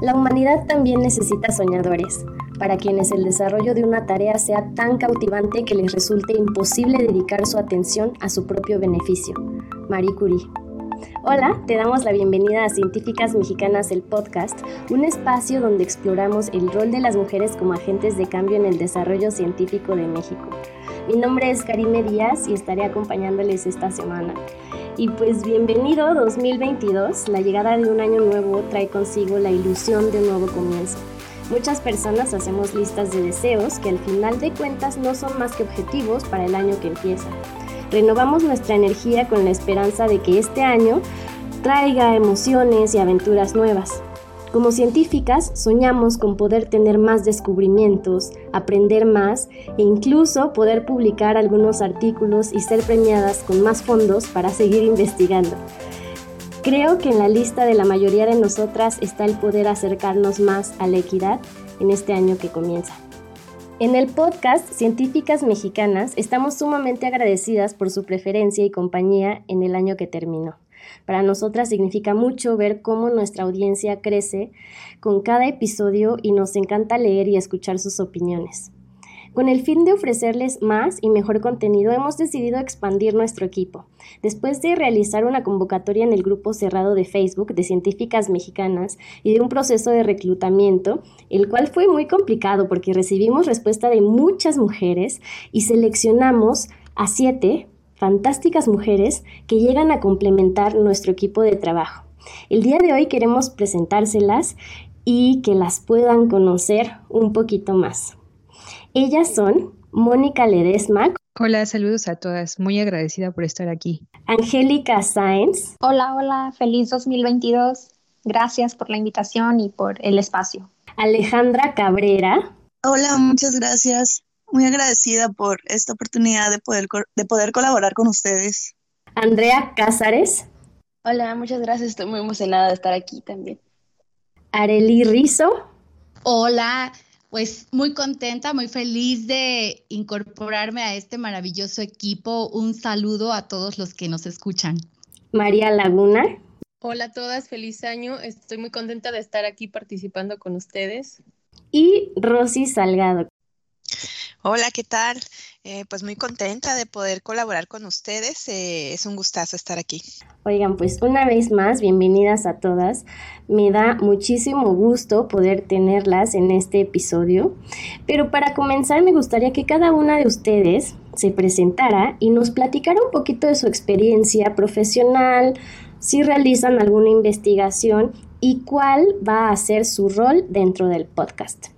La humanidad también necesita soñadores, para quienes el desarrollo de una tarea sea tan cautivante que les resulte imposible dedicar su atención a su propio beneficio. Marie Curie. Hola, te damos la bienvenida a Científicas Mexicanas, el podcast, un espacio donde exploramos el rol de las mujeres como agentes de cambio en el desarrollo científico de México. Mi nombre es Karime Díaz y estaré acompañándoles esta semana. Y pues bienvenido 2022, la llegada de un año nuevo trae consigo la ilusión de un nuevo comienzo. Muchas personas hacemos listas de deseos que al final de cuentas no son más que objetivos para el año que empieza renovamos nuestra energía con la esperanza de que este año traiga emociones y aventuras nuevas. Como científicas, soñamos con poder tener más descubrimientos, aprender más e incluso poder publicar algunos artículos y ser premiadas con más fondos para seguir investigando. Creo que en la lista de la mayoría de nosotras está el poder acercarnos más a la equidad en este año que comienza. En el podcast Científicas Mexicanas estamos sumamente agradecidas por su preferencia y compañía en el año que terminó. Para nosotras significa mucho ver cómo nuestra audiencia crece con cada episodio y nos encanta leer y escuchar sus opiniones. Con el fin de ofrecerles más y mejor contenido, hemos decidido expandir nuestro equipo. Después de realizar una convocatoria en el grupo cerrado de Facebook de científicas mexicanas y de un proceso de reclutamiento, el cual fue muy complicado porque recibimos respuesta de muchas mujeres y seleccionamos a siete fantásticas mujeres que llegan a complementar nuestro equipo de trabajo. El día de hoy queremos presentárselas y que las puedan conocer un poquito más. Ellas son Mónica Ledesma. Hola, saludos a todas. Muy agradecida por estar aquí. Angélica Sáenz. Hola, hola, feliz 2022. Gracias por la invitación y por el espacio. Alejandra Cabrera. Hola, muchas gracias. Muy agradecida por esta oportunidad de poder, de poder colaborar con ustedes. Andrea Cázares. Hola, muchas gracias. Estoy muy emocionada de estar aquí también. Areli Rizo. Hola, pues muy contenta, muy feliz de incorporarme a este maravilloso equipo. Un saludo a todos los que nos escuchan. María Laguna. Hola a todas, feliz año. Estoy muy contenta de estar aquí participando con ustedes. Y Rosy Salgado. Hola, ¿qué tal? Eh, pues muy contenta de poder colaborar con ustedes. Eh, es un gustazo estar aquí. Oigan, pues una vez más, bienvenidas a todas. Me da muchísimo gusto poder tenerlas en este episodio. Pero para comenzar, me gustaría que cada una de ustedes se presentara y nos platicara un poquito de su experiencia profesional, si realizan alguna investigación y cuál va a ser su rol dentro del podcast.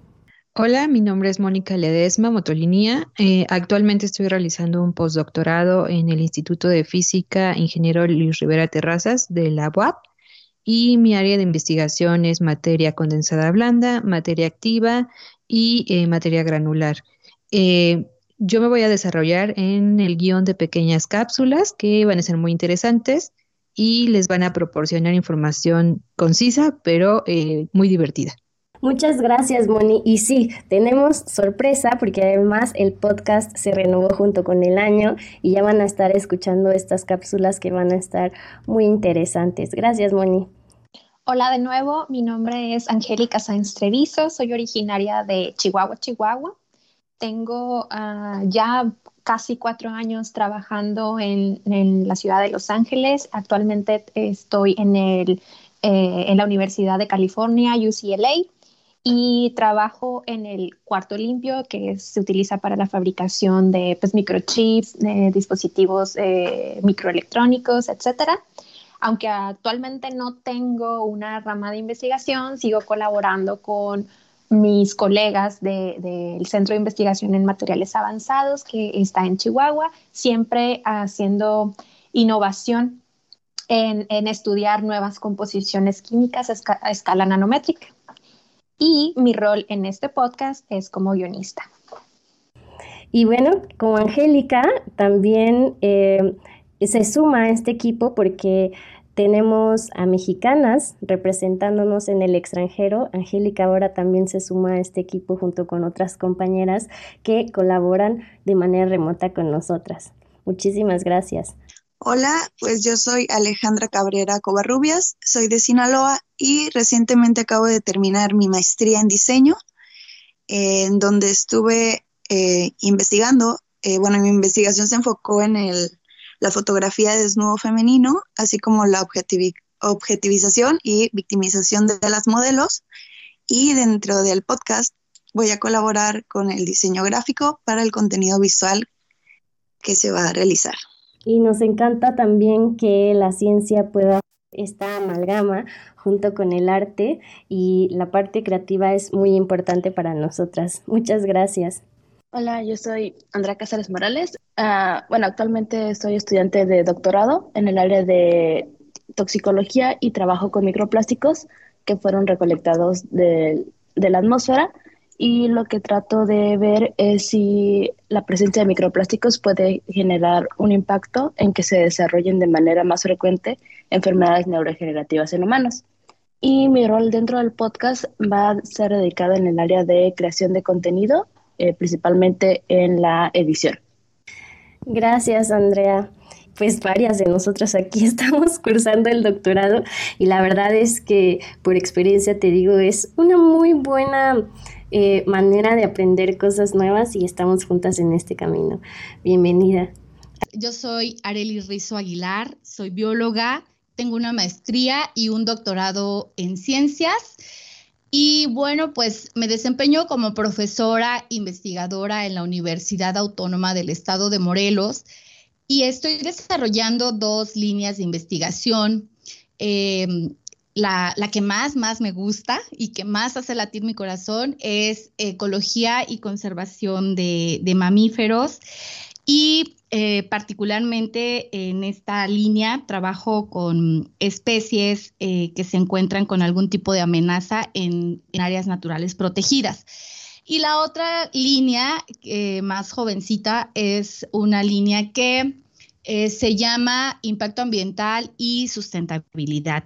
Hola, mi nombre es Mónica Ledesma Motolinía. Eh, actualmente estoy realizando un postdoctorado en el Instituto de Física Ingeniero Luis Rivera Terrazas de la UAP y mi área de investigación es materia condensada blanda, materia activa y eh, materia granular. Eh, yo me voy a desarrollar en el guion de pequeñas cápsulas que van a ser muy interesantes y les van a proporcionar información concisa, pero muy divertida. Muchas gracias, Moni. Y sí, tenemos sorpresa porque además el podcast se renovó junto con el año y ya van a estar escuchando estas cápsulas que van a estar muy interesantes. Gracias, Moni. Hola de nuevo, mi nombre es Angélica Sáenz Treviso, soy originaria de Chihuahua, Chihuahua. Tengo ah, ya casi cuatro años trabajando en, la ciudad de Los Ángeles. Actualmente estoy en, el, eh, en la Universidad de California, UCLA y trabajo en el cuarto limpio que se utiliza para la fabricación de pues, microchips, dispositivos eh, microelectrónicos, etc. Aunque actualmente no tengo una rama de investigación, sigo colaborando con mis colegas del Centro de Investigación en Materiales Avanzados que está en Chihuahua, siempre haciendo innovación en, estudiar nuevas composiciones químicas a escala nanométrica y mi rol en este podcast es como guionista. Y bueno, como Angélica también eh, se suma a este equipo porque tenemos a mexicanas representándonos en el extranjero. Angélica ahora también se suma a este equipo junto con otras compañeras que colaboran de manera remota con nosotras. Muchísimas gracias. Hola, pues yo soy Alejandra Cabrera Covarrubias, soy de Sinaloa y recientemente acabo de terminar mi maestría en diseño, en donde estuve eh, investigando, eh, bueno, mi investigación se enfocó en el, la fotografía de desnudo femenino, así como la objetivización y victimización de las modelos. Y dentro del podcast voy a colaborar con el diseño gráfico para el contenido visual que se va a realizar. Y nos encanta también que la ciencia pueda esta amalgama junto con el arte y la parte creativa es muy importante para nosotras. Muchas gracias. Hola, yo soy Andrea Cáceres Morales. Ah, bueno, actualmente soy estudiante de doctorado en el área de toxicología y trabajo con microplásticos que fueron recolectados de, de la atmósfera y lo que trato de ver es si la presencia de microplásticos puede generar un impacto en que se desarrollen de manera más frecuente enfermedades neurodegenerativas en humanos. Y mi rol dentro del podcast va a ser dedicado en el área de creación de contenido, eh, principalmente en la edición. Gracias, Andrea pues varias de nosotros aquí estamos cursando el doctorado y la verdad es que por experiencia te digo, es una muy buena eh, manera de aprender cosas nuevas y estamos juntas en este camino. Bienvenida. Yo soy Areli Rizo Aguilar, soy bióloga, tengo una maestría y un doctorado en ciencias. Y bueno, pues me desempeño como profesora investigadora en la Universidad Autónoma del Estado de Morelos y estoy desarrollando dos líneas de investigación. Eh, la, que más, más me gusta y que más hace latir mi corazón es ecología y conservación de, mamíferos. Y eh, particularmente en esta línea trabajo con especies eh, que se encuentran con algún tipo de amenaza en, áreas naturales protegidas. Y la otra línea eh, más jovencita es una línea que se llama Impacto Ambiental y Sustentabilidad.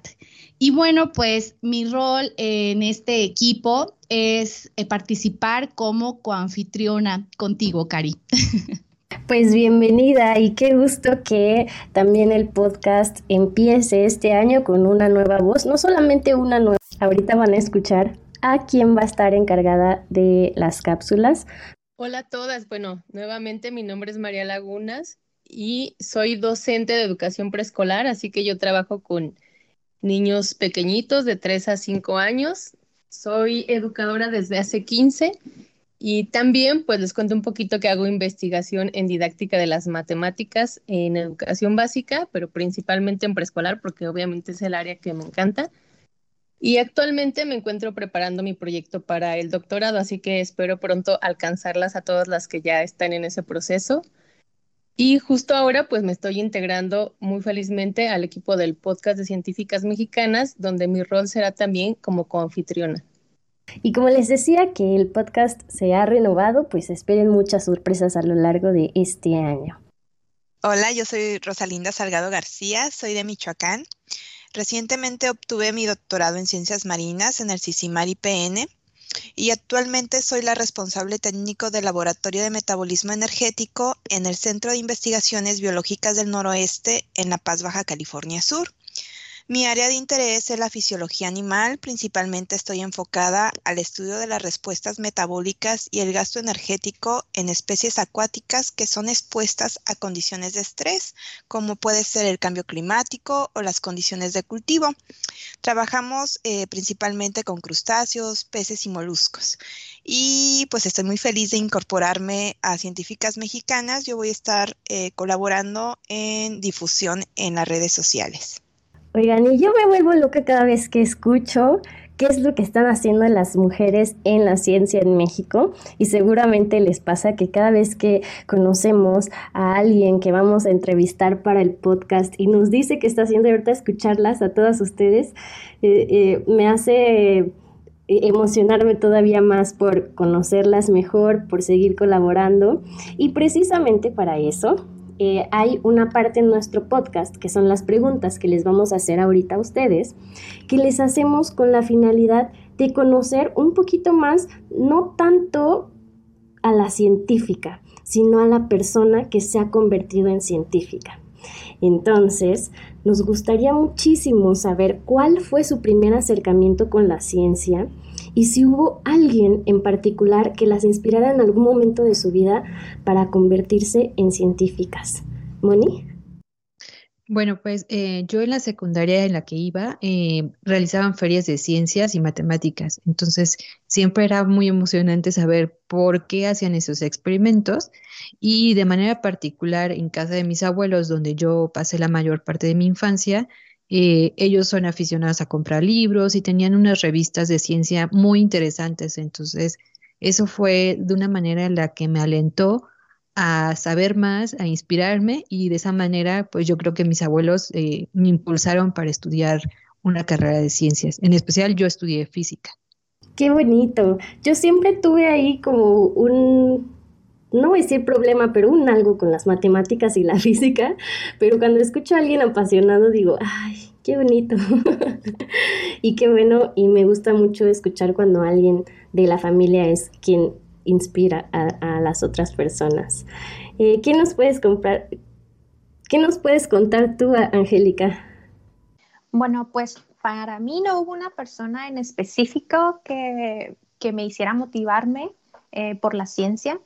Y bueno, pues mi rol en este equipo es eh, participar como coanfitriona contigo, Cari. Pues bienvenida y qué gusto que también el podcast empiece este año con una nueva voz, no solamente una nueva, ahorita van a escuchar a quién va a estar encargada de las cápsulas. Hola a todas, bueno, nuevamente mi nombre es María Lagunas y soy docente de educación preescolar, así que yo trabajo con niños pequeñitos de 3 a 5 años. Soy educadora desde hace 15 y también pues les cuento un poquito que hago investigación en didáctica de las matemáticas en educación básica, pero principalmente en preescolar porque obviamente es el área que me encanta. Y actualmente me encuentro preparando mi proyecto para el doctorado, así que espero pronto alcanzarlas a todas las que ya están en ese proceso. Y justo ahora pues me estoy integrando muy felizmente al equipo del podcast de científicas mexicanas, donde mi rol será también como coanfitriona. Y como les decía que el podcast se ha renovado, pues esperen muchas sorpresas a lo largo de este año. Hola, yo soy Rosalinda Salgado García, soy de Michoacán. Recientemente obtuve mi doctorado en ciencias marinas en el CICIMAR IPN y actualmente soy la responsable técnico del Laboratorio de Metabolismo Energético en el Centro de Investigaciones Biológicas del Noroeste en La Paz, Baja California Sur. Mi área de interés es la fisiología animal, principalmente estoy enfocada al estudio de las respuestas metabólicas y el gasto energético en especies acuáticas que son expuestas a condiciones de estrés, como puede ser el cambio climático o las condiciones de cultivo. Trabajamos eh, principalmente con crustáceos, peces y moluscos. Y pues estoy muy feliz de incorporarme a Científicas Mexicanas. Yo voy a estar eh, colaborando en difusión en las redes sociales. Oigan, y yo me vuelvo loca cada vez que escucho qué es lo que están haciendo las mujeres en la ciencia en México y seguramente les pasa que cada vez que conocemos a alguien que vamos a entrevistar para el podcast y nos dice que está haciendo ahorita escucharlas a todas ustedes, eh, eh, me hace emocionarme todavía más por conocerlas mejor, por seguir colaborando. Y precisamente para eso eh, hay una parte en nuestro podcast que son las preguntas que les vamos a hacer ahorita a ustedes, que les hacemos con la finalidad de conocer un poquito más, no tanto a la científica, sino a la persona que se ha convertido en científica. Entonces, nos gustaría muchísimo saber cuál fue su primer acercamiento con la ciencia y si hubo alguien en particular que las inspirara en algún momento de su vida para convertirse en científicas. Moni. Bueno, pues eh, yo en la secundaria en la que iba eh, realizaban ferias de ciencias y matemáticas, entonces siempre era muy emocionante saber por qué hacían esos experimentos y de manera particular en casa de mis abuelos, donde yo pasé la mayor parte de mi infancia, eh, ellos son aficionados a comprar libros y tenían unas revistas de ciencia muy interesantes, entonces eso fue de una manera en la que me alentó a saber más, a inspirarme y de esa manera, pues yo creo que mis abuelos eh, me impulsaron para estudiar una carrera de ciencias. En especial yo estudié física. Qué bonito. Yo siempre tuve ahí como un, no voy a decir problema, pero un algo con las matemáticas y la física, pero cuando escucho a alguien apasionado digo, ay, qué bonito. y qué bueno, y me gusta mucho escuchar cuando alguien de la familia es quien inspira a, las otras personas. Eh, ¿Qué nos puedes comprar? ¿Qué nos puedes contar tú, Angélica? Bueno, pues para mí no hubo una persona en específico que, me hiciera motivarme eh, por la ciencia.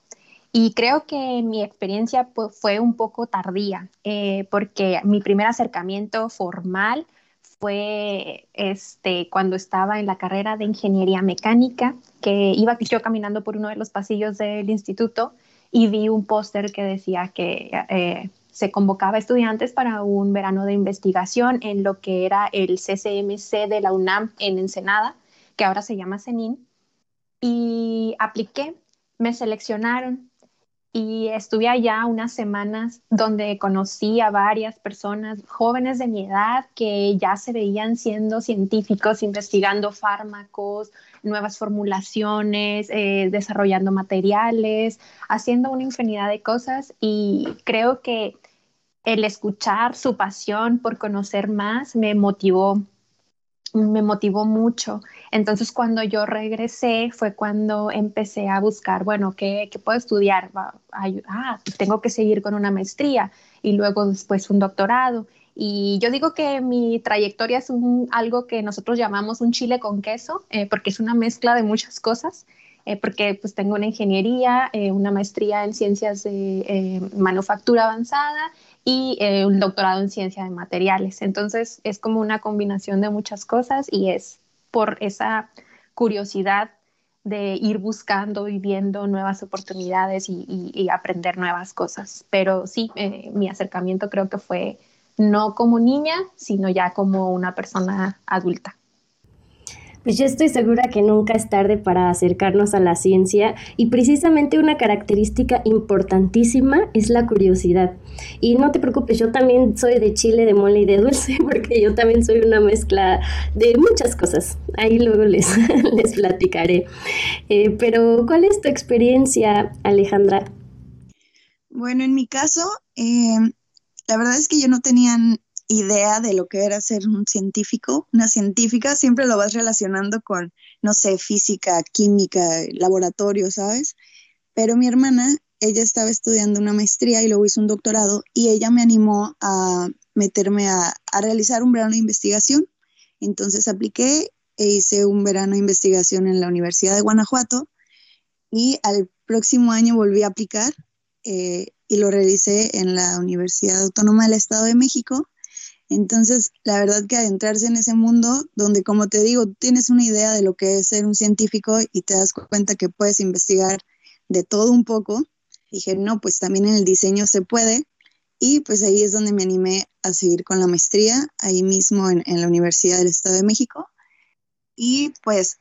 Y creo que mi experiencia pues, fue un poco tardía, eh, porque mi primer acercamiento formal fue este, cuando estaba en la carrera de ingeniería mecánica, que iba yo caminando por uno de los pasillos del instituto y vi un póster que decía que eh, se convocaba estudiantes para un verano de investigación en lo que era el CCMC de la UNAM en Ensenada, que ahora se llama CENIN, y apliqué, me seleccionaron y estuve allá unas semanas donde conocí a varias personas jóvenes de mi edad que ya se veían siendo científicos, investigando fármacos, nuevas formulaciones, eh, desarrollando materiales, haciendo una infinidad de cosas. Y creo que el escuchar su pasión por conocer más me motivó me motivó mucho. Entonces, cuando yo regresé fue cuando empecé a buscar, bueno, ¿qué, puedo estudiar? Ah, tengo que seguir con una maestría y luego después un doctorado. Y yo digo que mi trayectoria es algo que nosotros llamamos un chile con queso, eh, porque es una mezcla de muchas cosas. Eh, porque pues tengo una ingeniería, eh, una maestría en ciencias de manufactura avanzada y eh, un doctorado en ciencia de materiales. Entonces es como una combinación de muchas cosas y es por esa curiosidad de ir buscando y viendo nuevas oportunidades y, aprender nuevas cosas. Pero sí, eh, mi acercamiento creo que fue no como niña, sino ya como una persona adulta. Pues yo estoy segura que nunca es tarde para acercarnos a la ciencia y precisamente una característica importantísima es la curiosidad. Y no te preocupes, yo también soy de chile, de mole y de dulce porque yo también soy una mezcla de muchas cosas. Ahí luego les, les platicaré. Eh, pero, ¿cuál es tu experiencia, Alejandra? Bueno, en mi caso, eh, la verdad es que yo no tenía idea de lo que era ser un científico, una científica, siempre lo vas relacionando con, no sé, física, química, laboratorio, ¿sabes? Pero mi hermana, ella estaba estudiando una maestría y luego hizo un doctorado y ella me animó a meterme a, realizar un verano de investigación. Entonces apliqué e hice un verano de investigación en la Universidad de Guanajuato y al próximo año volví a aplicar eh, y lo realicé en la Universidad Autónoma del Estado de México entonces, la verdad que adentrarse en ese mundo donde, como te digo, tienes una idea de lo que es ser un científico y te das cuenta que puedes investigar de todo un poco, dije, no, pues también en el diseño se puede. Y pues ahí es donde me animé a seguir con la maestría, ahí mismo en, en la Universidad del Estado de México. Y pues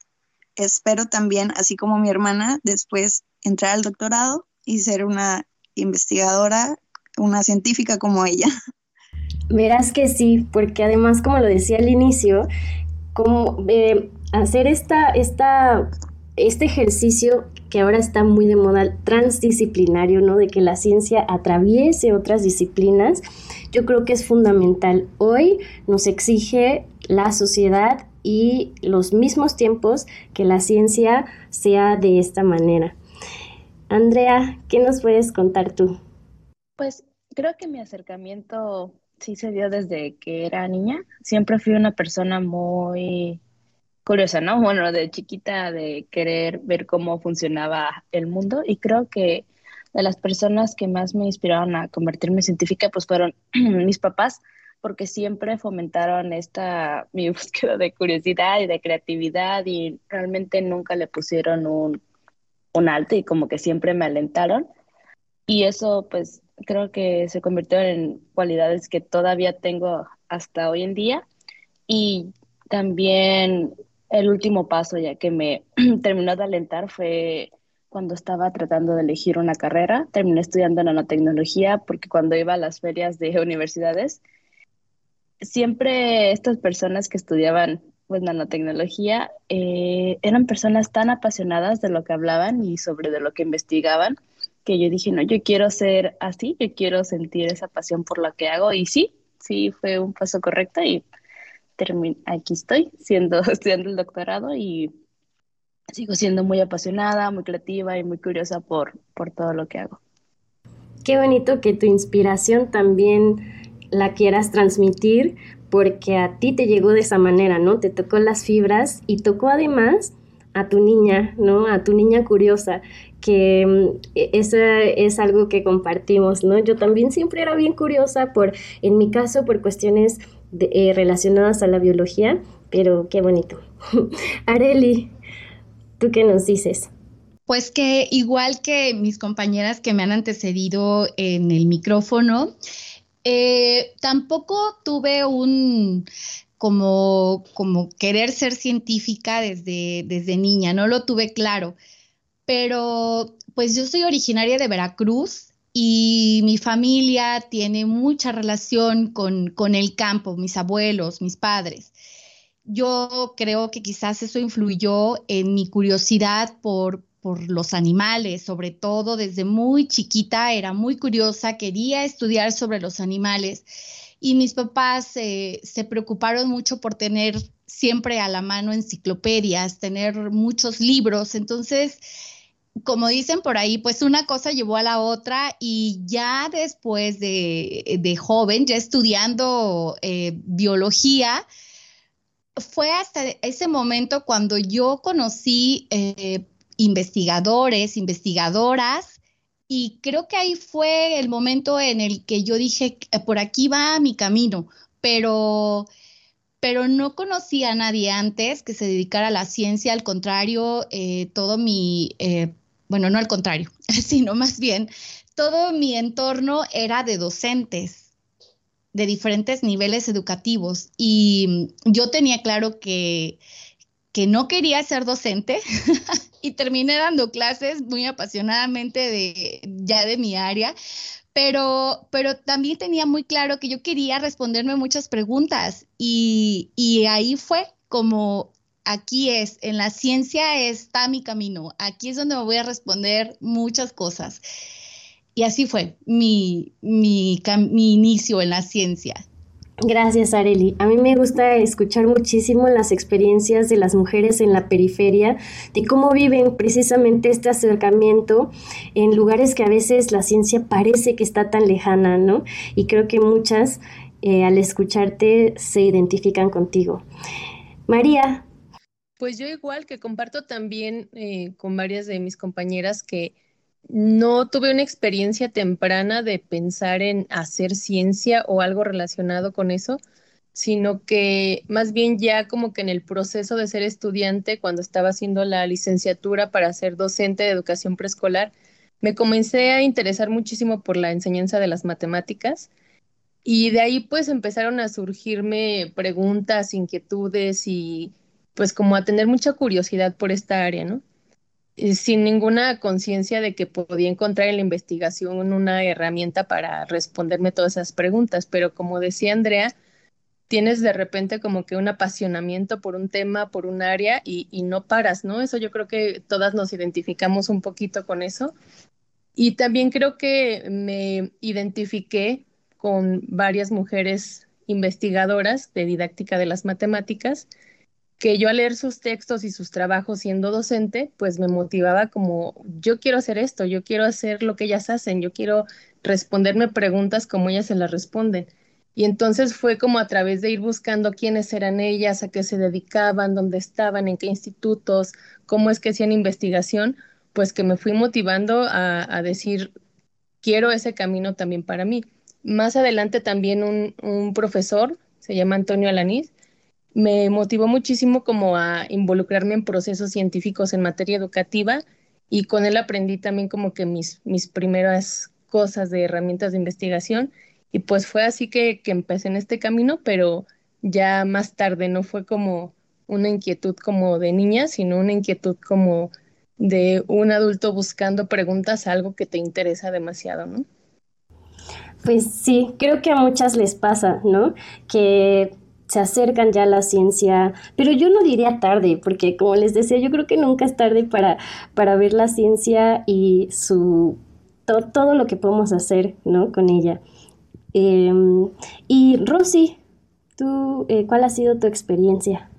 espero también, así como mi hermana, después entrar al doctorado y ser una investigadora, una científica como ella. Verás que sí, porque además, como lo decía al inicio, como eh, hacer esta, esta, este ejercicio que ahora está muy de moda, transdisciplinario, ¿no? De que la ciencia atraviese otras disciplinas, yo creo que es fundamental. Hoy nos exige la sociedad y los mismos tiempos que la ciencia sea de esta manera. Andrea, ¿qué nos puedes contar tú? Pues creo que mi acercamiento sí se dio desde que era niña. Siempre fui una persona muy curiosa, ¿no? Bueno, de chiquita de querer ver cómo funcionaba el mundo y creo que de las personas que más me inspiraron a convertirme en científica pues fueron mis papás porque siempre fomentaron esta mi búsqueda de curiosidad y de creatividad y realmente nunca le pusieron un, un alto y como que siempre me alentaron y eso pues creo que se convirtió en cualidades que todavía tengo hasta hoy en día y también el último paso ya que me terminó de alentar fue cuando estaba tratando de elegir una carrera. Terminé estudiando nanotecnología porque cuando iba a las ferias de universidades, siempre estas personas que estudiaban pues nanotecnología eh, eran personas tan apasionadas de lo que hablaban y sobre de lo que investigaban que yo dije, no, yo quiero ser así, yo quiero sentir esa pasión por lo que hago y sí, sí fue un paso correcto y aquí estoy siendo estudiando el doctorado y sigo siendo muy apasionada, muy creativa y muy curiosa por, por todo lo que hago. Qué bonito que tu inspiración también la quieras transmitir porque a ti te llegó de esa manera, ¿no? Te tocó las fibras y tocó además a tu niña, ¿no? A tu niña curiosa, que mm, e, eso es algo que compartimos, ¿no? Yo también siempre era bien curiosa por, en mi caso, por cuestiones eh, relacionadas a la biología, pero qué bonito. Areli, ¿tú qué nos dices? Pues que igual que mis compañeras que me han antecedido en el micrófono, eh, tampoco tuve un como, como querer ser científica desde, desde niña, no lo tuve claro, pero pues yo soy originaria de Veracruz y mi familia tiene mucha relación con, con el campo, mis abuelos, mis padres. Yo creo que quizás eso influyó en mi curiosidad por, por los animales, sobre todo desde muy chiquita, era muy curiosa, quería estudiar sobre los animales y mis papás eh, se preocuparon mucho por tener siempre a la mano enciclopedias, tener muchos libros, entonces como dicen por ahí, pues una cosa llevó a la otra y ya después de, joven, ya estudiando eh, biología, fue hasta ese momento cuando yo conocí eh, investigadores, investigadoras, y creo que ahí fue el momento en el que yo dije, eh, por aquí va mi camino, pero, pero no conocía a nadie antes que se dedicara a la ciencia, al contrario, todo mi, bueno, no al contrario, sino más bien, todo mi entorno era de docentes de diferentes niveles educativos y yo tenía claro que, que no quería ser docente y terminé dando clases muy apasionadamente de ya de mi área, pero, pero también tenía muy claro que yo quería responderme muchas preguntas y, y ahí fue como aquí es, en la ciencia está mi camino, aquí es donde me voy a responder muchas cosas. Y así fue mi, mi, inicio en la ciencia. Gracias, Areli. A mí me gusta escuchar muchísimo las experiencias de las mujeres en la periferia, de cómo viven precisamente este acercamiento en lugares que a veces la ciencia parece que está tan lejana, ¿no? Y creo que muchas eh, al escucharte se identifican contigo. María. Pues yo igual que comparto también eh, con varias de mis compañeras que no tuve una experiencia temprana de pensar en hacer ciencia o algo relacionado con eso, sino que más bien ya como que en el proceso de ser estudiante, cuando estaba haciendo la licenciatura para ser docente de educación preescolar, me comencé a interesar muchísimo por la enseñanza de las matemáticas. Y de ahí pues empezaron a surgirme preguntas, inquietudes y pues como a tener mucha curiosidad por esta área, ¿no? sin ninguna conciencia de que podía encontrar en la investigación una herramienta para responderme todas esas preguntas, pero como decía Andrea, tienes de repente como que un apasionamiento por un tema, por un área y, y no paras, ¿no? Eso yo creo que todas nos identificamos un poquito con eso. Y también creo que me identifiqué con varias mujeres investigadoras de didáctica de las matemáticas que yo al leer sus textos y sus trabajos siendo docente, pues me motivaba como, yo quiero hacer esto, yo quiero hacer lo que ellas hacen, yo quiero responderme preguntas como ellas se las responden. Y entonces fue como a través de ir buscando quiénes eran ellas, a qué se dedicaban, dónde estaban, en qué institutos, cómo es que hacían investigación, pues que me fui motivando a, decir, quiero ese camino también para mí. Más adelante también un, un profesor, se llama Antonio Alanís, me motivó muchísimo como a involucrarme en procesos científicos en materia educativa y con él aprendí también como que mis, mis primeras cosas de herramientas de investigación y pues fue así que, que empecé en este camino, pero ya más tarde no fue como una inquietud como de niña, sino una inquietud como de un adulto buscando preguntas a algo que te interesa demasiado, ¿no? Pues sí, creo que a muchas les pasa, ¿no? Que se acercan ya a la ciencia, pero yo no diría tarde, porque como les decía, yo creo que nunca es tarde para, para ver la ciencia y su, todo lo que podemos hacer, ¿no? Con ella. Em, y Rosy, ¿tú, eh, ¿cuál ha sido tu experiencia?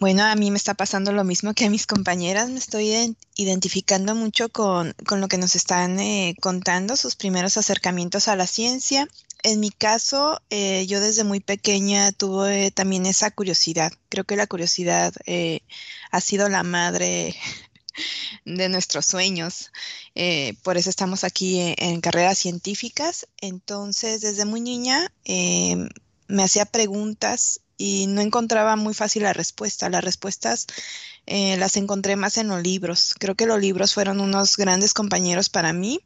Bueno, a mí me está pasando lo mismo que a mis compañeras. Me estoy identificando mucho con, lo que nos están eh, contando, sus primeros acercamientos a la ciencia. En mi caso, eh, yo desde muy pequeña tuve también esa curiosidad. Creo que la curiosidad ha sido la madre de nuestros sueños. Eh, por eso estamos aquí en, carreras científicas. Entonces, desde muy niña em, me hacía preguntas y no encontraba muy fácil la respuesta. Las respuestas eh, las encontré más en los libros. Creo que los libros fueron unos grandes compañeros para mí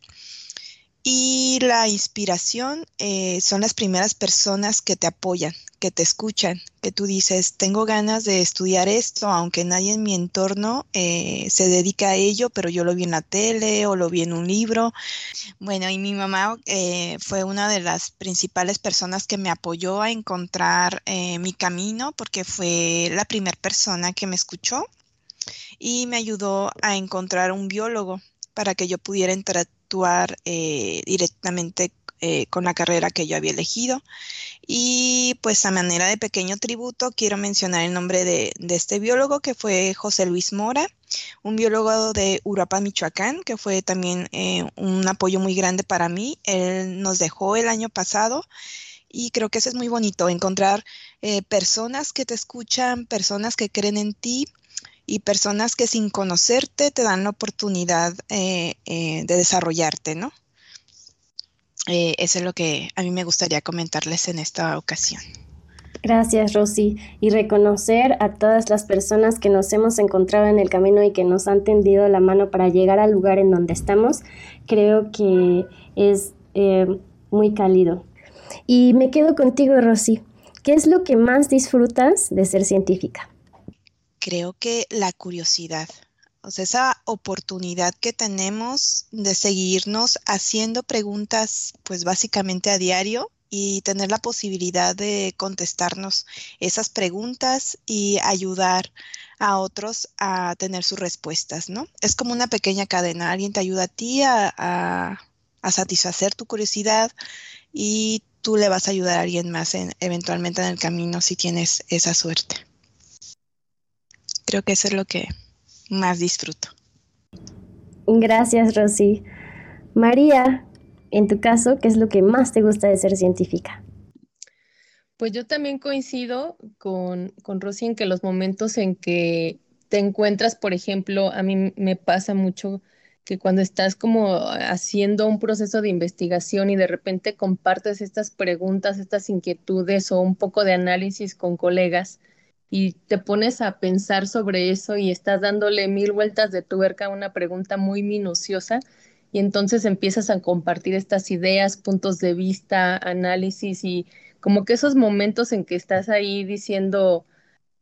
y la inspiración eh, son las primeras personas que te apoyan, que te escuchan, que tú dices, tengo ganas de estudiar esto, aunque nadie en mi entorno eh, se dedica a ello, pero yo lo vi en la tele o lo vi en un libro. Bueno, y mi mamá eh, fue una de las principales personas que me apoyó a encontrar mi camino, porque fue la primera persona que me escuchó y me ayudó a encontrar un biólogo para que yo pudiera entrar actuar eh, directamente eh, con la carrera que yo había elegido. Y pues a manera de pequeño tributo quiero mencionar el nombre de, este biólogo que fue José Luis Mora, un biólogo de Uruapan, Michoacán, que fue también eh, un apoyo muy grande para mí. Él nos dejó el año pasado y creo que eso es muy bonito, encontrar personas que te escuchan, personas que creen en ti y personas que sin conocerte te dan la oportunidad eh, eh, de desarrollarte, ¿no? Eh, eso es lo que a mí me gustaría comentarles en esta ocasión. Gracias, Rosy. Y reconocer a todas las personas que nos hemos encontrado en el camino y que nos han tendido la mano para llegar al lugar en donde estamos, creo que es muy cálido. Y me quedo contigo, Rosy. ¿Qué es lo que más disfrutas de ser científica? Creo que la curiosidad, o sea, esa oportunidad que tenemos de seguirnos haciendo preguntas, pues básicamente a diario y tener la posibilidad de contestarnos esas preguntas y ayudar a otros a tener sus respuestas, ¿no? Es como una pequeña cadena, alguien te ayuda a ti a, satisfacer tu curiosidad y tú le vas a ayudar a alguien más eventualmente en el camino si tienes esa suerte. Creo que eso es lo que más disfruto. Gracias, Rosy. María, en tu caso, ¿qué es lo que más te gusta de ser científica? Pues yo también coincido con, con Rosy en que los momentos en que te encuentras, por ejemplo, a mí me pasa mucho que cuando estás como haciendo un proceso de investigación y de repente compartes estas preguntas, estas inquietudes o un poco de análisis con colegas, y te pones a pensar sobre eso y estás dándole mil vueltas de tuerca a una pregunta muy minuciosa y entonces empiezas a compartir estas ideas, puntos de vista, análisis y como que esos momentos en que estás ahí diciendo,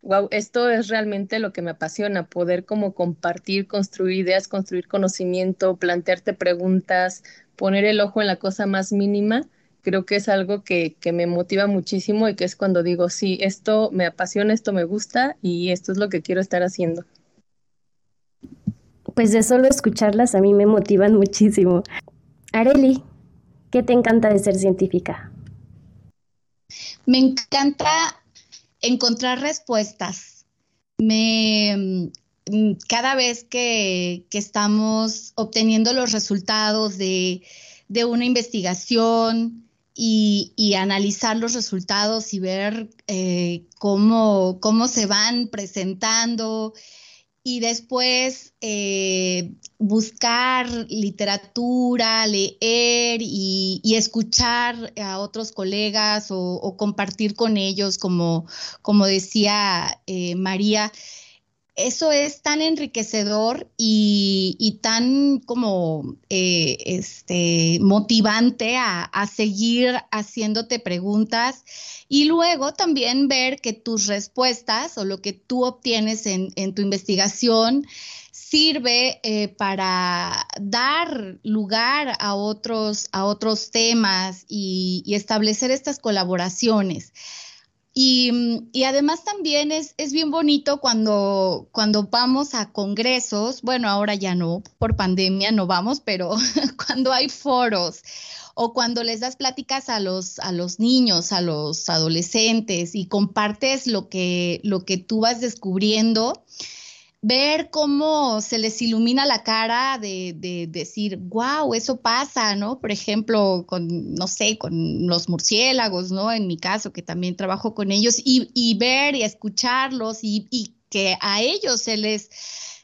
wow, esto es realmente lo que me apasiona, poder como compartir, construir ideas, construir conocimiento, plantearte preguntas, poner el ojo en la cosa más mínima creo que es algo que, me motiva muchísimo y que es cuando digo, sí, esto me apasiona, esto me gusta y esto es lo que quiero estar haciendo. Pues de solo escucharlas a mí me motivan muchísimo. Areli, ¿qué te encanta de ser científica? Me encanta encontrar respuestas. Me, mm, cada vez que, estamos obteniendo los resultados de, una investigación y, analizar los resultados y ver eh, cómo, cómo se van presentando y después eh, buscar literatura, leer y, escuchar a otros colegas o, compartir con ellos, como, como decía eh, María eso es tan enriquecedor y, tan como eh, este, motivante a, seguir haciéndote preguntas y luego también ver que tus respuestas o lo que tú obtienes en, tu investigación sirve eh, para dar lugar a otros, a otros temas y establecer estas colaboraciones. Y, además también es, es, bien bonito cuando, cuando vamos a congresos, bueno, ahora ya no, por pandemia no vamos, pero cuando hay foros o cuando les das pláticas a los, a los niños, a los adolescentes y compartes lo que, lo que tú vas descubriendo, ver cómo se les ilumina la cara de, decir, wow, eso pasa, ¿no? Por ejemplo, con, no sé, con los murciélagos, ¿no? En mi caso, que también trabajo con ellos, y, ver y escucharlos y, que a ellos se les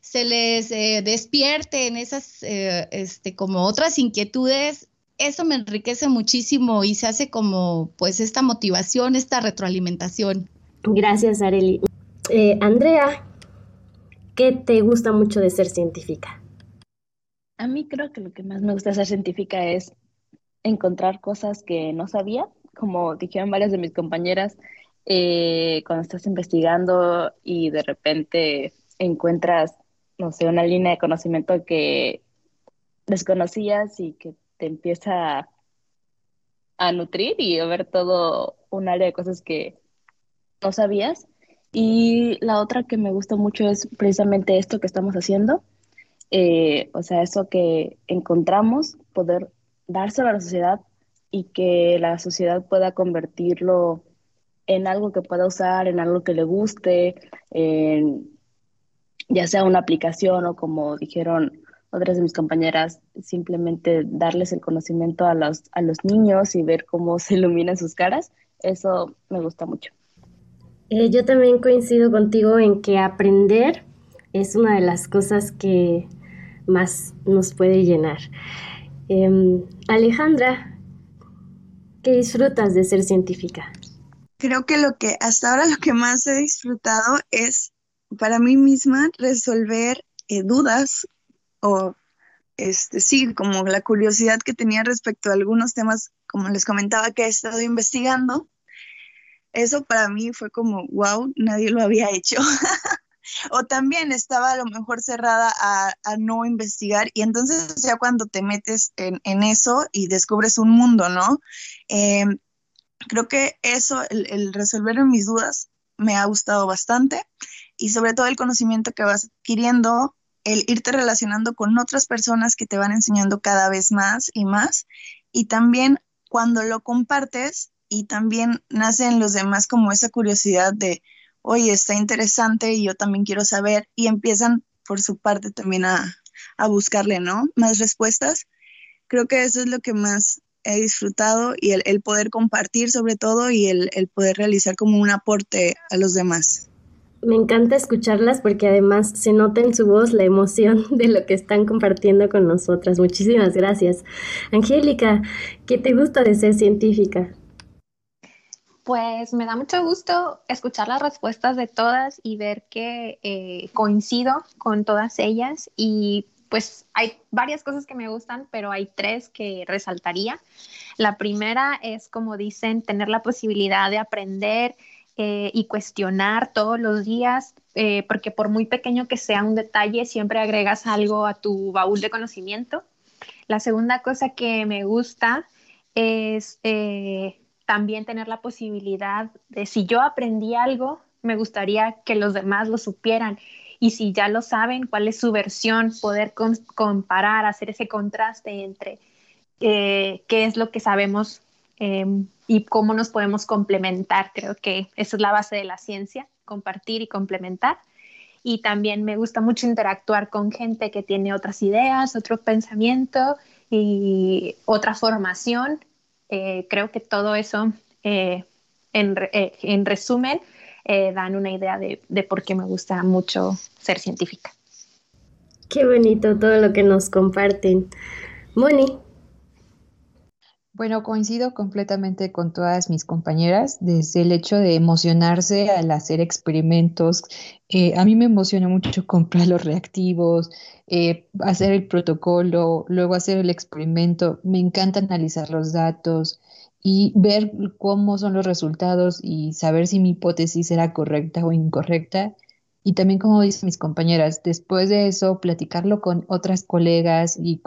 se les eh, despierten esas, eh, este, como otras inquietudes, eso me enriquece muchísimo y se hace como, pues, esta motivación, esta retroalimentación. Gracias, Areli. Eh, Andrea, ¿Qué te gusta mucho de ser científica? A mí creo que lo que más me gusta ser científica es encontrar cosas que no sabía, como dijeron varias de mis compañeras, eh, cuando estás investigando y de repente encuentras, no sé, una línea de conocimiento que desconocías y que te empieza a nutrir y a ver todo un área de cosas que no sabías. Y la otra que me gusta mucho es precisamente esto que estamos haciendo, eh, o sea, eso que encontramos, poder dárselo a la sociedad y que la sociedad pueda convertirlo en algo que pueda usar, en algo que le guste, ya sea una aplicación o como dijeron otras de mis compañeras, simplemente darles el conocimiento a los, a los niños y ver cómo se iluminan sus caras, eso me gusta mucho. Eh, yo también coincido contigo en que aprender es una de las cosas que más nos puede llenar. Em, Alejandra, ¿qué disfrutas de ser científica? Creo que lo que hasta ahora lo que más he disfrutado es para mí misma resolver eh, dudas o este sí, como la curiosidad que tenía respecto a algunos temas, como les comentaba que he estado investigando eso para mí fue como, wow, nadie lo había hecho. o también estaba a lo mejor cerrada a, no investigar y entonces ya cuando te metes en, eso y descubres un mundo, ¿no? Em, creo que eso, el, resolver mis dudas, me ha gustado bastante y sobre todo el conocimiento que vas adquiriendo, el irte relacionando con otras personas que te van enseñando cada vez más y más y también cuando lo compartes, y también nace en los demás como esa curiosidad de, oye, está interesante y yo también quiero saber y empiezan por su parte también a, buscarle, ¿no? Más respuestas. Creo que eso es lo que más he disfrutado y el, poder compartir sobre todo y el, el, poder realizar como un aporte a los demás. Me encanta escucharlas porque además se nota en su voz la emoción de lo que están compartiendo con nosotras. Muchísimas gracias. Angélica, ¿qué te gusta de ser científica? Pues me da mucho gusto escuchar las respuestas de todas y ver que eh, coincido con todas ellas y pues hay varias cosas que me gustan, pero hay tres que resaltaría. La primera es, como dicen, tener la posibilidad de aprender eh, y cuestionar todos los días, eh, porque por muy pequeño que sea un detalle, siempre agregas algo a tu baúl de conocimiento. La segunda cosa que me gusta es también tener la posibilidad de si yo aprendí algo, me gustaría que los demás lo supieran. Y si ya lo saben, cuál es su versión, poder comparar, hacer ese contraste entre eh, qué es lo que sabemos em, y cómo nos podemos complementar. Creo que esa es la base de la ciencia, compartir y complementar. y también me gusta mucho interactuar con gente que tiene otras ideas, otro pensamiento y otra formación. Eh, creo que todo eso, eh, eh, en, resumen, dan una idea de, de por qué me gusta mucho ser científica. Qué bonito todo lo que nos comparten. Moni, bueno, coincido completamente con todas mis compañeras, desde el hecho de emocionarse al hacer experimentos. Eh, a mí me emociona mucho comprar los reactivos, eh, hacer el protocolo, luego hacer el experimento. Me encanta analizar los datos y ver cómo son los resultados y saber si mi hipótesis era correcta o incorrecta. Y también, como dicen mis compañeras, después de eso, platicarlo con otras colegas y,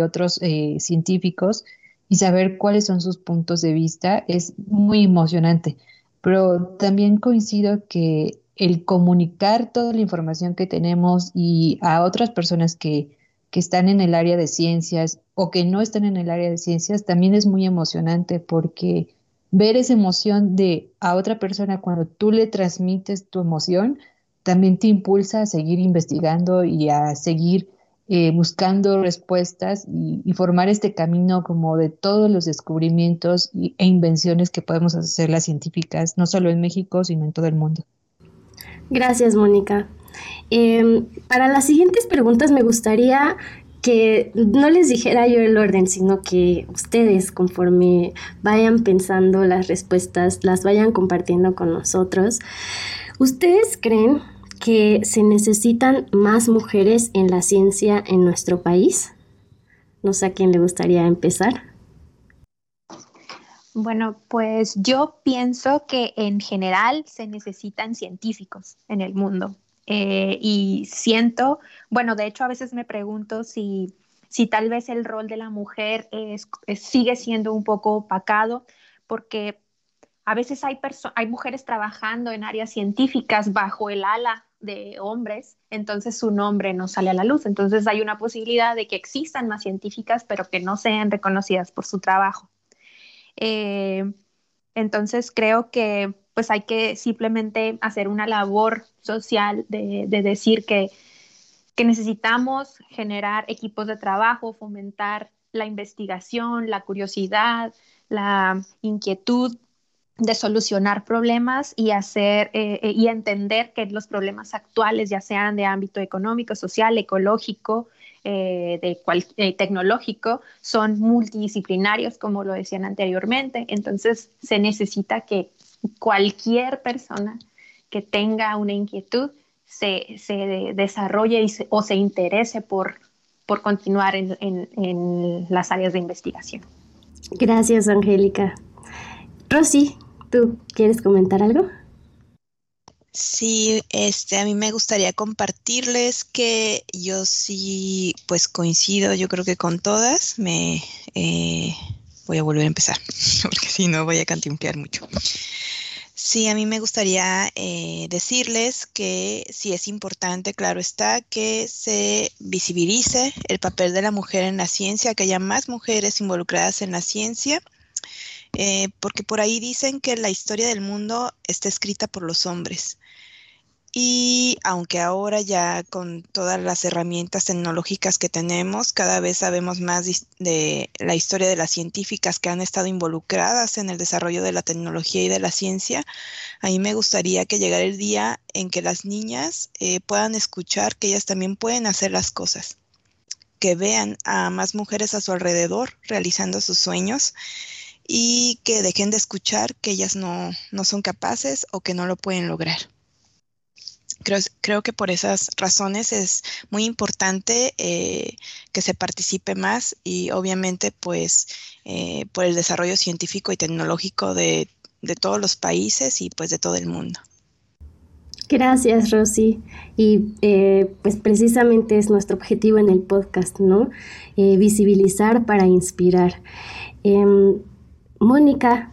otros eh, científicos y saber cuáles son sus puntos de vista es muy emocionante. Pero también coincido que el comunicar toda la información que tenemos y a otras personas que, que están en el área de ciencias o que no están en el área de ciencias también es muy emocionante porque ver esa emoción de a otra persona cuando tú le transmites tu emoción también te impulsa a seguir investigando y a seguir eh, buscando respuestas y, formar este camino como de todos los descubrimientos e invenciones que podemos hacer las científicas, no solo en México, sino en todo el mundo. Gracias, Mónica. Em, para las siguientes preguntas me gustaría que no les dijera yo el orden, sino que ustedes, conforme vayan pensando las respuestas, las vayan compartiendo con nosotros. ¿Ustedes creen que se necesitan más mujeres en la ciencia en nuestro país? No sé a quién le gustaría empezar. Bueno, pues yo pienso que en general se necesitan científicos en el mundo. Eh, y siento, bueno, de hecho a veces me pregunto si, si tal vez el rol de la mujer es, sigue siendo un poco opacado, porque a veces hay, hay mujeres trabajando en áreas científicas bajo el ala de hombres, entonces su nombre no sale a la luz. Entonces hay una posibilidad de que existan más científicas, pero que no sean reconocidas por su trabajo. Eh, entonces creo que pues hay que simplemente hacer una labor social de, decir que, que necesitamos generar equipos de trabajo, fomentar la investigación, la curiosidad, la inquietud de solucionar problemas y hacer eh, eh, y entender que los problemas actuales, ya sean de ámbito económico, social, ecológico, eh, de tecnológico, son multidisciplinarios, como lo decían anteriormente. Entonces, se necesita que cualquier persona que tenga una inquietud se, se desarrolle o se interese por, por continuar en, en las áreas de investigación. Gracias, Angélica. Rosy, ¿Tú quieres comentar algo? Sí, este, a mí me gustaría compartirles que yo sí, pues coincido, yo creo que con todas. Me eh, voy a volver a empezar, porque si no voy a cantimpear mucho. Sí, a mí me gustaría eh, decirles que sí es importante, claro está, que se visibilice el papel de la mujer en la ciencia, que haya más mujeres involucradas en la ciencia eh, porque por ahí dicen que la historia del mundo está escrita por los hombres. Y aunque ahora ya con todas las herramientas tecnológicas que tenemos, cada vez sabemos más de la historia de las científicas que han estado involucradas en el desarrollo de la tecnología y de la ciencia, a mí me gustaría que llegara el día en que las niñas eh, puedan escuchar que ellas también pueden hacer las cosas, que vean a más mujeres a su alrededor realizando sus sueños y que dejen de escuchar que ellas no, son capaces o que no lo pueden lograr. Creo, creo, que por esas razones es muy importante eh, que se participe más y obviamente pues eh, por el desarrollo científico y tecnológico de, todos los países y pues de todo el mundo. Gracias, Rosy. Y eh, pues precisamente es nuestro objetivo en el podcast, ¿no? visibilizar para inspirar. Em, Mónica,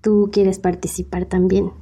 tú quieres participar también.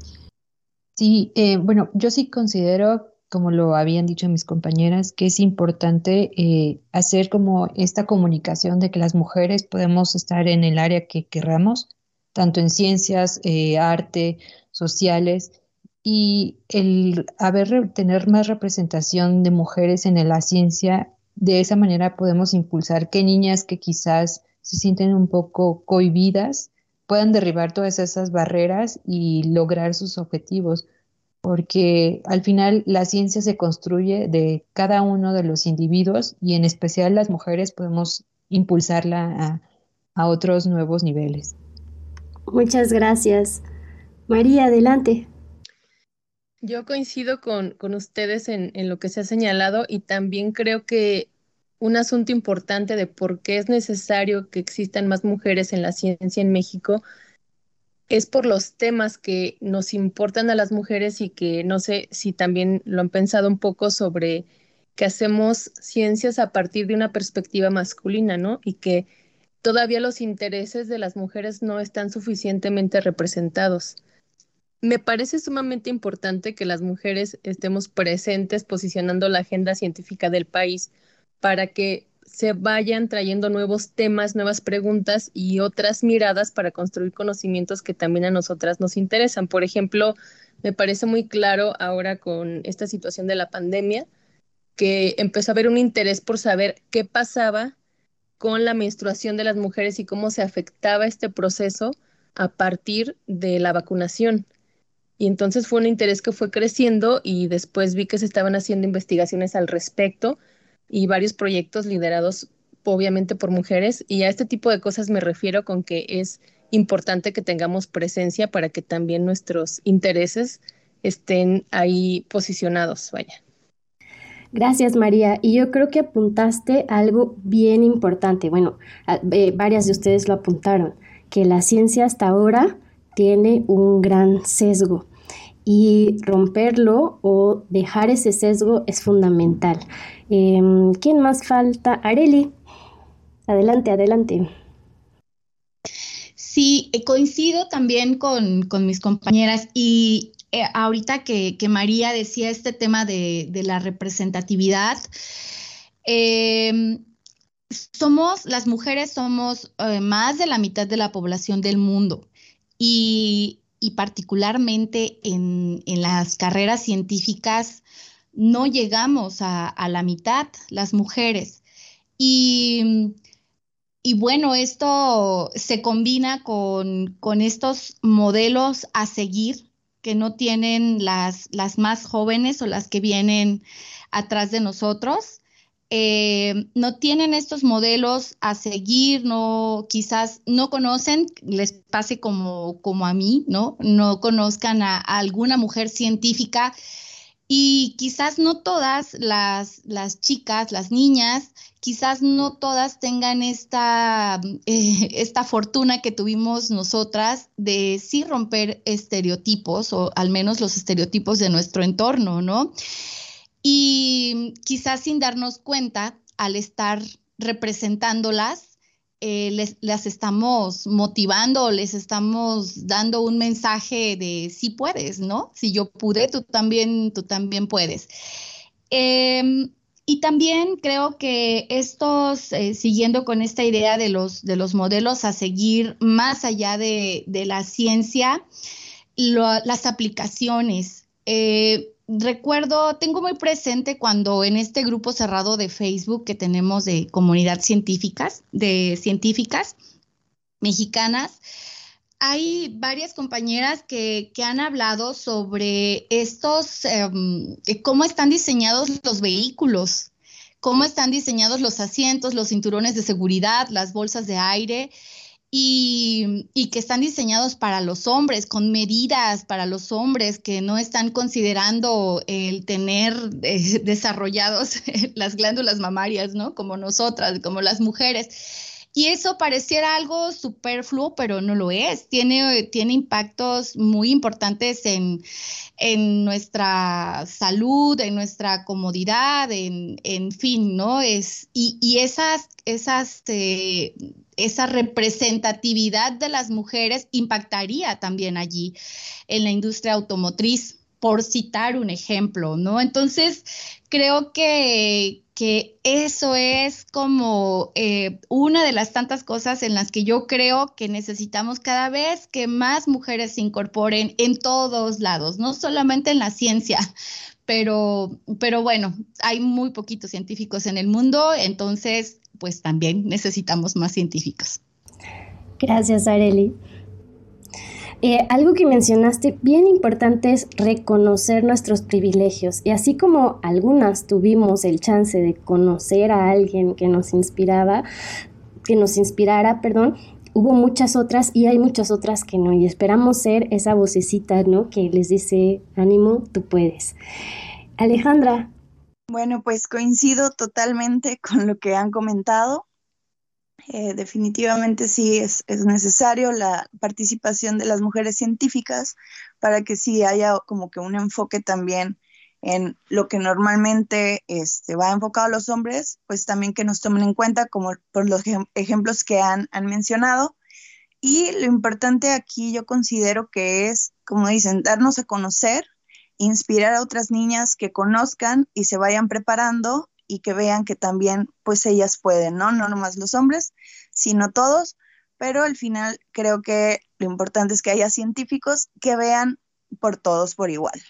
Sí, eh, bueno, yo sí considero, como lo habían dicho mis compañeras, que es importante eh, hacer como esta comunicación de que las mujeres podemos estar en el área que querramos, tanto en ciencias, eh, arte, sociales, y el haber tener más representación de mujeres en la ciencia, de esa manera podemos impulsar que niñas que quizás se sienten un poco cohibidas puedan derribar todas esas barreras y lograr sus objetivos, porque al final la ciencia se construye de cada uno de los individuos y en especial las mujeres podemos impulsarla a, otros nuevos niveles. Muchas gracias. María, adelante. Yo coincido con, ustedes en, en, lo que se ha señalado y también creo que un asunto importante de por qué es necesario que existan más mujeres en la ciencia en México es por los temas que nos importan a las mujeres y que no sé si también lo han pensado un poco sobre que hacemos ciencias a partir de una perspectiva masculina, ¿no? Y que todavía los intereses de las mujeres no están suficientemente representados. Me parece sumamente importante que las mujeres estemos presentes posicionando la agenda científica del país para que se vayan trayendo nuevos temas, nuevas preguntas y otras miradas para construir conocimientos que también a nosotras nos interesan. Por ejemplo, me parece muy claro ahora con esta situación de la pandemia que empezó a haber un interés por saber qué pasaba con la menstruación de las mujeres y cómo se afectaba este proceso a partir de la vacunación. Y entonces fue un interés que fue creciendo y después vi que se estaban haciendo investigaciones al respecto y varios proyectos liderados obviamente por mujeres y a este tipo de cosas me refiero con que es importante que tengamos presencia para que también nuestros intereses estén ahí posicionados, vaya. Gracias, María. Y yo creo que apuntaste algo bien importante. Bueno, eh, varias de ustedes lo apuntaron, que la ciencia hasta ahora tiene un gran sesgo y romperlo o dejar ese sesgo es fundamental. Em, ¿Quién más falta? Areli. Adelante, adelante. Sí, eh, coincido también con, mis compañeras y eh, ahorita que, María decía este tema de, la representatividad, em, somos, las mujeres somos eh, más de la mitad de la población del mundo y, particularmente en, en, las carreras científicas no llegamos a, la mitad, las mujeres. Y, bueno, esto se combina con, estos modelos a seguir que no tienen las, las más jóvenes o las que vienen atrás de nosotros. Eh, no tienen estos modelos a seguir, no, quizás no conocen, les pase como, como a mí, ¿no? No conozcan a alguna mujer científica y quizás no todas las, las chicas, las niñas, quizás no todas tengan esta, eh, esta fortuna que tuvimos nosotras de sí romper estereotipos o al menos los estereotipos de nuestro entorno, ¿no? Y quizás sin darnos cuenta, al estar representándolas, eh, les, las estamos motivando, les estamos dando un mensaje de si puedes, ¿no? Si yo pude, tú también, tú también puedes. Em, y también creo que estos, eh, siguiendo con esta idea de los, de los modelos a seguir más allá de, la ciencia, las aplicaciones. Eh, recuerdo, tengo muy presente cuando en este grupo cerrado de Facebook que tenemos de comunidad científicas, de científicas mexicanas, hay varias compañeras que, han hablado sobre estos, em, cómo están diseñados los vehículos, cómo están diseñados los asientos, los cinturones de seguridad, las bolsas de aire y, que están diseñados para los hombres, con medidas para los hombres que no están considerando el tener eh, desarrollados las glándulas mamarias, ¿no? Como nosotras, como las mujeres. Y eso pareciera algo superfluo, pero no lo es. Tiene, tiene impactos muy importantes en, nuestra salud, en nuestra comodidad, en, fin, ¿no? Es, y, esas, esas, eh, esa representatividad de las mujeres impactaría también allí en la industria automotriz por citar un ejemplo, ¿no? Entonces, creo que, que eso es como eh, una de las tantas cosas en las que yo creo que necesitamos cada vez que más mujeres se incorporen en todos lados, no solamente en la ciencia, pero, pero bueno, hay muy poquitos científicos en el mundo, entonces pues también necesitamos más científicos. Gracias, Areli. Eh, algo que mencionaste bien importante es reconocer nuestros privilegios y así como algunas tuvimos el chance de conocer a alguien que nos inspiraba, que nos inspirara, perdón, hubo muchas otras y hay muchas otras que no y esperamos ser esa vocecita, ¿no? Que les dice, ánimo, tú puedes. Alejandra. Bueno, pues coincido totalmente con lo que han comentado. Eh, definitivamente sí es, es, necesario la participación de las mujeres científicas para que sí haya como que un enfoque también en lo que normalmente este, va enfocado a los hombres, pues también que nos tomen en cuenta como por los ejemplos que han, han mencionado. Y lo importante aquí yo considero que es, como dicen, darnos a conocer, inspirar a otras niñas que conozcan y se vayan preparando y que vean que también pues ellas pueden, ¿no? No nomás los hombres, sino todos, pero al final creo que lo importante es que haya científicos que vean por todos por igual.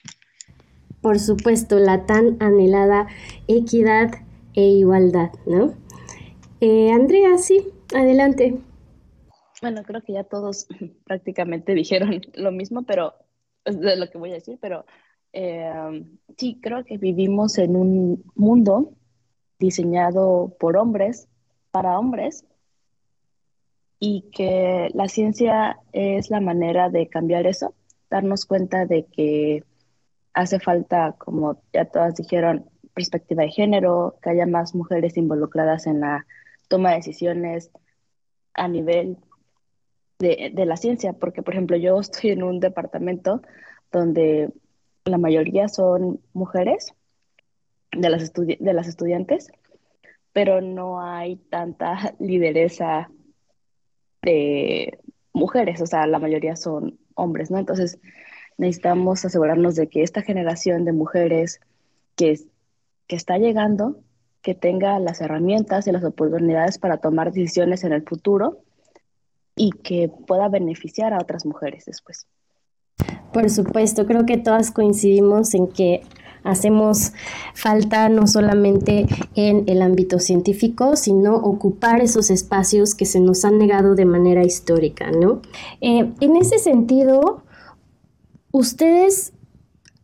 Por supuesto, la tan anhelada equidad e igualdad, ¿no? Eh, Andrea, sí, adelante. Bueno, creo que ya todos prácticamente dijeron lo mismo, pero de lo que voy a decir, pero eh, sí, creo que vivimos en un mundo diseñado por hombres, para hombres, y que la ciencia es la manera de cambiar eso, darnos cuenta de que hace falta, como ya todas dijeron, perspectiva de género, que haya más mujeres involucradas en la toma de decisiones a nivel de, de la ciencia, porque por ejemplo yo estoy en un departamento donde la mayoría son mujeres de las, de las estudiantes, pero no hay tanta lideresa de mujeres, o sea, la mayoría son hombres, ¿no? Entonces, necesitamos asegurarnos de que esta generación de mujeres que, que está llegando, que tenga las herramientas y las oportunidades para tomar decisiones en el futuro y que pueda beneficiar a otras mujeres después. Por supuesto, creo que todas coincidimos en que hacemos falta no solamente en el ámbito científico, sino ocupar esos espacios que se nos han negado de manera histórica, ¿no? Eh, en ese sentido, ustedes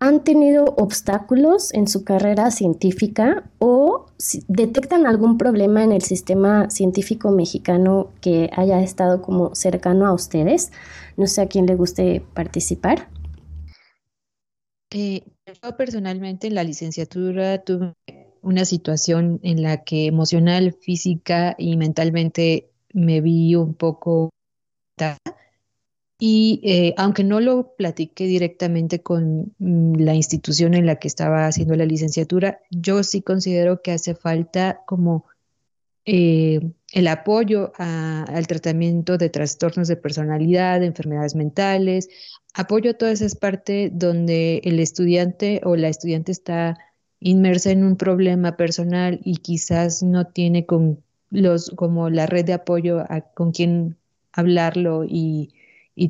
han tenido obstáculos en su carrera científica o detectan algún problema en el sistema científico mexicano que haya estado como cercano a ustedes. No sé a quién le guste participar. Eh, yo personalmente en la licenciatura tuve una situación en la que emocional, física y mentalmente me vi un poco y eh, aunque no lo platiqué directamente con mm, la institución en la que estaba haciendo la licenciatura, yo sí considero que hace falta como eh, el apoyo al tratamiento de trastornos de personalidad, de enfermedades mentales, apoyo a toda esa parte donde el estudiante o la estudiante está inmersa en un problema personal y quizás no tiene con los como la red de apoyo con quien hablarlo y,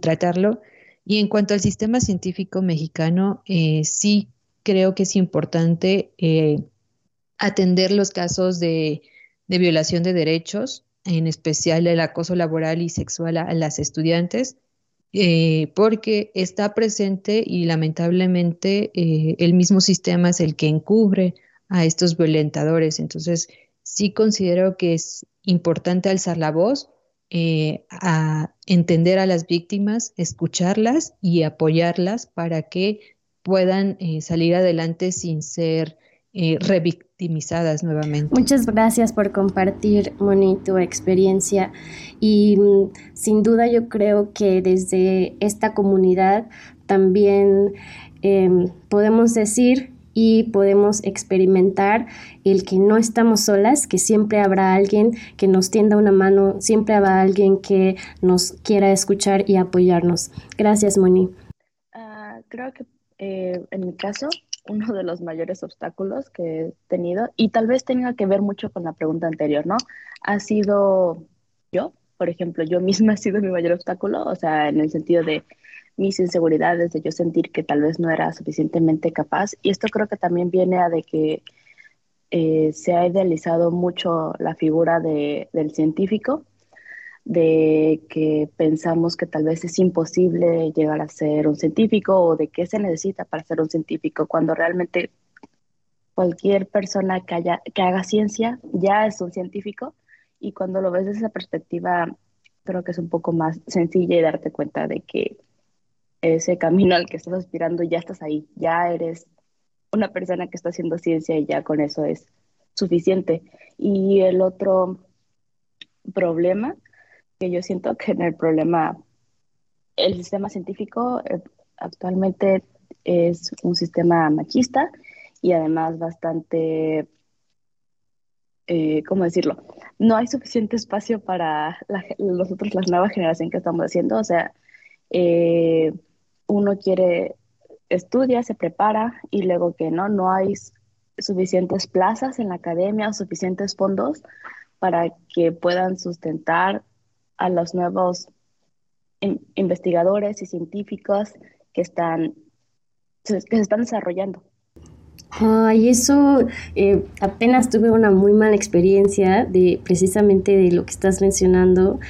tratarlo. Y en cuanto al sistema científico mexicano, eh, sí creo que es importante eh, atender los casos de de violación de derechos, en especial el acoso laboral y sexual a, las estudiantes, eh, porque está presente y lamentablemente eh, el mismo sistema es el que encubre a estos violentadores. Entonces, sí considero que es importante alzar la voz, eh, a entender a las víctimas, escucharlas y apoyarlas para que puedan salir adelante sin ser revictimizadas nuevamente. Muchas gracias por compartir, Moni, tu experiencia. Y mm, sin duda yo creo que desde esta comunidad también em, podemos decir y podemos experimentar el que no estamos solas, que siempre habrá alguien que nos tienda una mano, siempre habrá alguien que nos quiera escuchar y apoyarnos. Gracias, Moni. Ah, creo que eh, en mi caso, uno de los mayores obstáculos que he tenido, y tal vez tenga que ver mucho con la pregunta anterior, ¿no? Ha sido yo, por ejemplo, yo misma he sido mi mayor obstáculo, o sea, en el sentido de mis inseguridades, de yo sentir que tal vez no era suficientemente capaz. Y esto creo que también viene a de que eh, se ha idealizado mucho la figura de, del científico, de que pensamos que tal vez es imposible llegar a ser un científico o de qué se necesita para ser un científico, cuando realmente cualquier persona que, haya, que haga ciencia ya es un científico y cuando lo ves desde esa perspectiva creo que es un poco más sencilla y darte cuenta de que ese camino al que estás aspirando ya estás ahí, ya eres una persona que está haciendo ciencia y ya con eso es suficiente. Y el otro problema que yo siento que en el problema, el sistema científico eh, actualmente es un sistema machista y además bastante, eh, ¿cómo decirlo? No hay suficiente espacio para nosotros, la nueva generación que estamos haciendo. O sea, eh, uno quiere estudia, se prepara y luego que no, no hay suficientes plazas en la academia o suficientes fondos para que puedan sustentar a los nuevos investigadores y científicos que están que se están desarrollando. Ay, eso eh, apenas tuve una muy mala experiencia de precisamente de lo que estás mencionando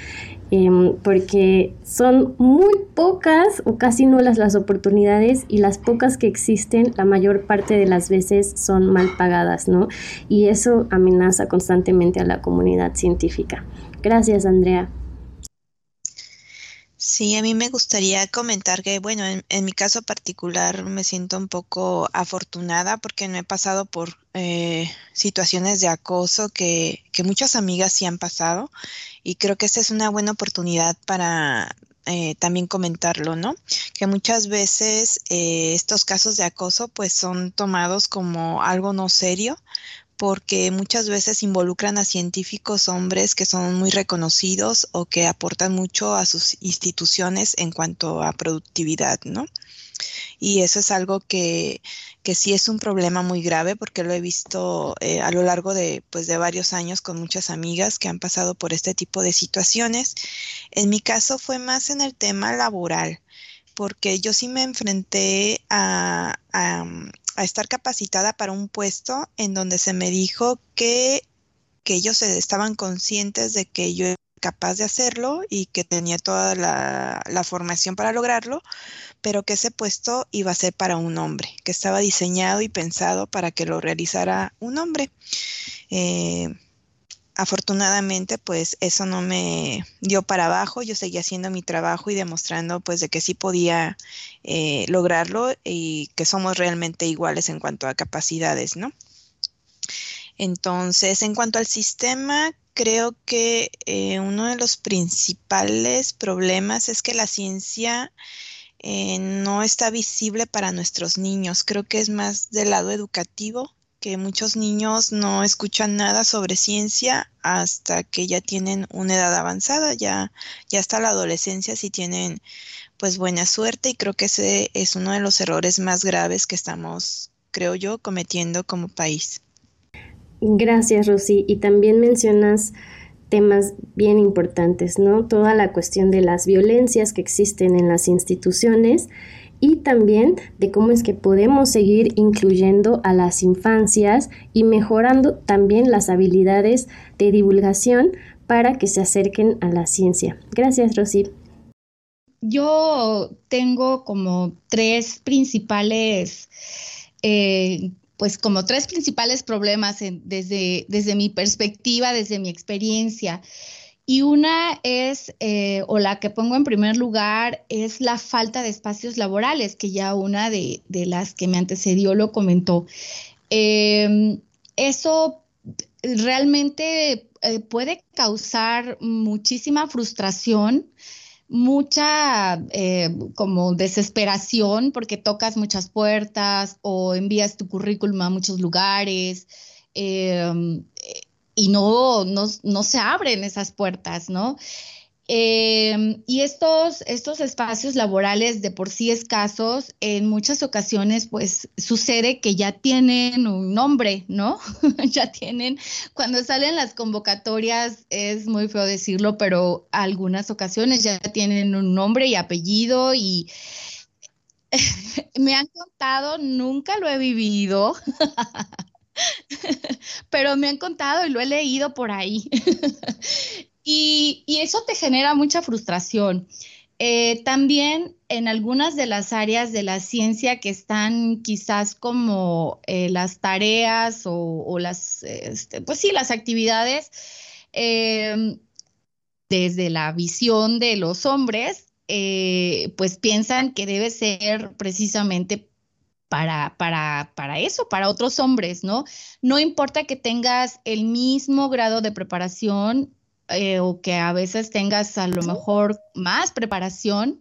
Em, porque son muy pocas o casi nulas las oportunidades y las pocas que existen, la mayor parte de las veces son mal pagadas, ¿no? Y eso amenaza constantemente a la comunidad científica. Gracias, Andrea. Sí, a mí me gustaría comentar que, bueno, en, mi caso particular me siento un poco afortunada porque no he pasado por eh, situaciones de acoso que, que, muchas amigas sí han pasado y creo que esta es una buena oportunidad para eh, también comentarlo, ¿no? Que muchas veces eh, estos casos de acoso pues son tomados como algo no serio porque muchas veces involucran a científicos hombres que son muy reconocidos o que aportan mucho a sus instituciones en cuanto a productividad, ¿no? Y eso es algo que, que sí es un problema muy grave porque lo he visto eh, a lo largo de, pues, de varios años con muchas amigas que han pasado por este tipo de situaciones. En mi caso fue más en el tema laboral porque yo sí me enfrenté a, a estar capacitada para un puesto en donde se me dijo que, que ellos estaban conscientes de que yo era capaz de hacerlo y que tenía toda la, formación para lograrlo, pero que ese puesto iba a ser para un hombre, que estaba diseñado y pensado para que lo realizara un hombre. Eh, afortunadamente pues eso no me dio para abajo, yo seguía haciendo mi trabajo y demostrando pues de que sí podía eh, lograrlo y que somos realmente iguales en cuanto a capacidades, ¿no? Entonces, en cuanto al sistema, creo que eh, uno de los principales problemas es que la ciencia eh, no está visible para nuestros niños. Creo que es más del lado educativo que muchos niños no escuchan nada sobre ciencia hasta que ya tienen una edad avanzada, ya, ya hasta la adolescencia si tienen pues buena suerte y creo que ese es uno de los errores más graves que estamos, creo yo, cometiendo como país. Gracias, Rosy. Y también mencionas temas bien importantes, ¿no? Toda la cuestión de las violencias que existen en las instituciones y también de cómo es que podemos seguir incluyendo a las infancias y mejorando también las habilidades de divulgación para que se acerquen a la ciencia. Gracias, Rosy. Yo tengo como tres principales, eh, pues como tres principales problemas desde, desde mi perspectiva, desde mi experiencia. Y una es, eh, o la que pongo en primer lugar, es la falta de espacios laborales, que ya una de, las que me antecedió lo comentó. Em, eso realmente eh, puede causar muchísima frustración, mucha eh, como desesperación porque tocas muchas puertas o envías tu currículum a muchos lugares. Em, y no, no, se abren esas puertas, ¿no? Em, y estos, estos espacios laborales de por sí escasos, en muchas ocasiones, pues sucede que ya tienen un nombre, ¿no? ya tienen, cuando salen las convocatorias, es muy feo decirlo, pero algunas ocasiones ya tienen un nombre y apellido y me han contado, nunca lo he vivido. pero me han contado y lo he leído por ahí. Y, eso te genera mucha frustración. Eh, también en algunas de las áreas de la ciencia que están quizás como eh, las tareas o, las, este, pues sí, las actividades, em, desde la visión de los hombres, eh, pues piensan que debe ser precisamente para, para, para, eso, para otros hombres, ¿no? No importa que tengas el mismo grado de preparación eh, o que a veces tengas a lo mejor más preparación,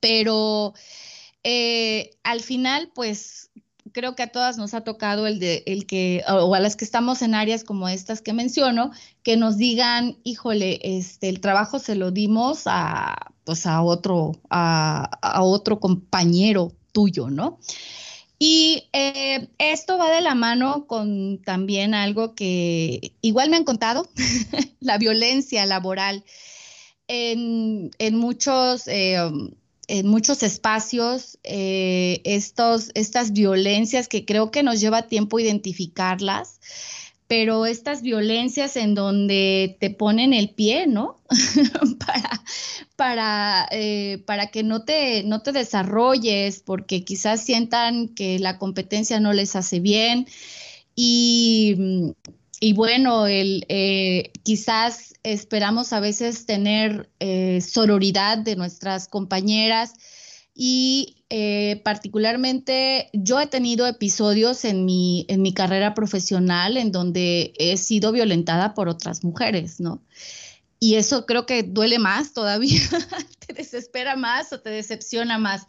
pero eh, al final, pues creo que a todas nos ha tocado el de el que, o a las que estamos en áreas como estas que menciono, que nos digan, híjole, este, el trabajo se lo dimos a, pues a otro, a, a otro compañero tuyo, ¿no? Y eh, esto va de la mano con también algo que igual me han contado, la violencia laboral. En, muchos, eh, en muchos espacios, eh, estos, estas violencias que creo que nos lleva tiempo identificarlas, pero estas violencias en donde te ponen el pie, ¿no? para, para, eh, para que no te, no te desarrolles, porque quizás sientan que la competencia no les hace bien. Y, y bueno, el, eh, quizás esperamos a veces tener eh, sororidad de nuestras compañeras y eh, particularmente yo he tenido episodios en mi, en mi carrera profesional en donde he sido violentada por otras mujeres, ¿no? Y eso creo que duele más todavía, te desespera más o te decepciona más.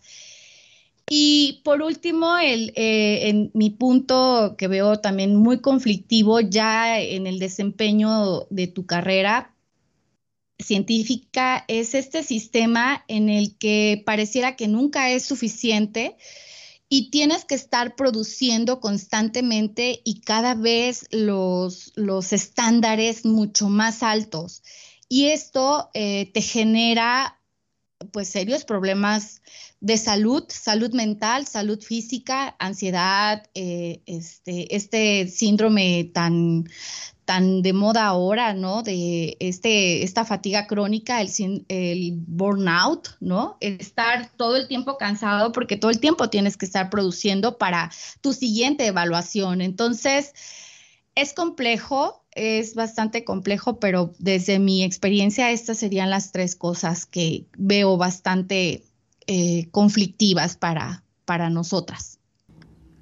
Y por último, el, eh, en mi punto que veo también muy conflictivo ya en el desempeño de tu carrera, científica es este sistema en el que pareciera que nunca es suficiente y tienes que estar produciendo constantemente y cada vez los, los estándares mucho más altos. Y esto eh, te genera pues serios problemas de salud, salud mental, salud física, ansiedad, eh, este, este síndrome tan, tan de moda ahora, ¿no? De este, esta fatiga crónica, el, el burnout, ¿no? estar todo el tiempo cansado porque todo el tiempo tienes que estar produciendo para tu siguiente evaluación. Entonces, es complejo, es bastante complejo, pero desde mi experiencia estas serían las tres cosas que veo bastante eh, conflictivas para, para nosotras.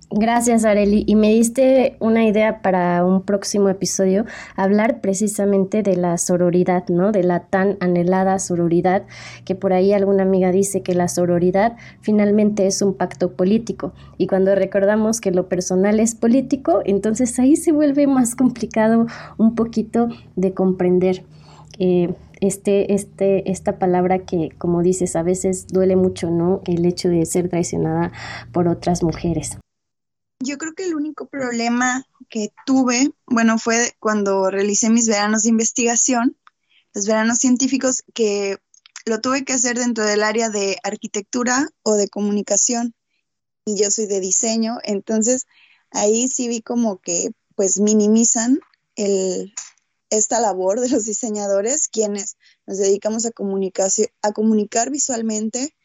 Gracias, Areli. Y me diste una idea para un próximo episodio, hablar precisamente de la sororidad, ¿no? De la tan anhelada sororidad, que por ahí alguna amiga dice que la sororidad finalmente es un pacto político. Y cuando recordamos que lo personal es político, entonces ahí se vuelve más complicado un poquito de comprender. Eh, este, este, esta palabra que, como dices, a veces duele mucho, ¿no? El hecho de ser traicionada por otras mujeres. Yo creo que el único problema que tuve, bueno, fue cuando realicé mis veranos de investigación, los veranos científicos, que lo tuve que hacer dentro del área de arquitectura o de comunicación, y yo soy de diseño, entonces ahí sí vi como que pues minimizan el, esta labor de los diseñadores, quienes nos dedicamos a, a comunicar visualmente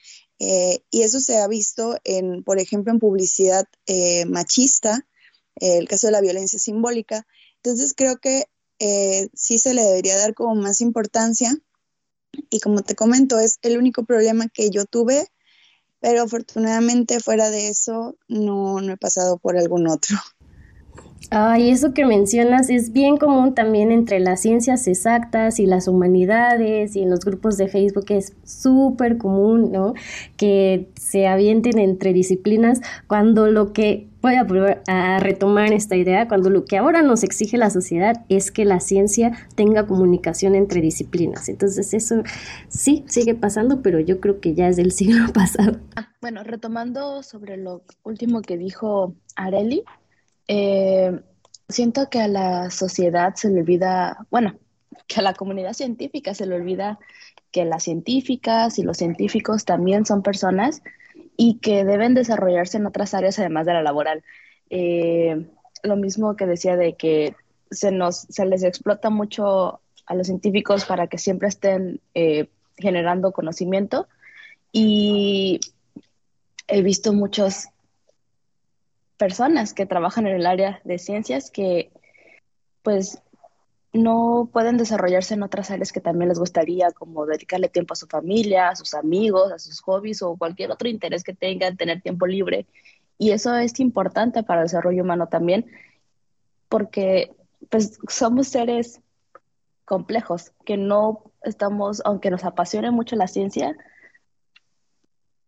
eh, y eso se ha visto, en, por ejemplo, en publicidad eh, machista, eh, el caso de la violencia simbólica. Entonces creo que sí se le debería dar como más importancia. Y como te comento, es el único problema que yo tuve, pero afortunadamente fuera de eso no, no he pasado por algún otro. Ay, eso que mencionas es bien común también entre las ciencias exactas y las humanidades y en los grupos de Facebook es súper común, ¿no? Que se avienten entre disciplinas cuando lo que, voy a volver a retomar esta idea, cuando lo que ahora nos exige la sociedad es que la ciencia tenga comunicación entre disciplinas. Entonces eso sí sigue pasando, pero yo creo que ya es del siglo pasado. Ah, bueno, retomando sobre lo último que dijo Areli, eh, siento que a la sociedad se le olvida, bueno, que a la comunidad científica se le olvida que las científicas y los científicos también son personas y que deben desarrollarse en otras áreas además de la laboral. Eh, lo mismo que decía de que se, nos, se les explota mucho a los científicos para que siempre estén eh, generando conocimiento y he visto muchos personas que trabajan en el área de ciencias que pues no pueden desarrollarse en otras áreas que también les gustaría, como dedicarle tiempo a su familia, a sus amigos, a sus hobbies o cualquier otro interés que tengan, tener tiempo libre. Y eso es importante para el desarrollo humano también, porque pues somos seres complejos, que no estamos, aunque nos apasione mucho la ciencia,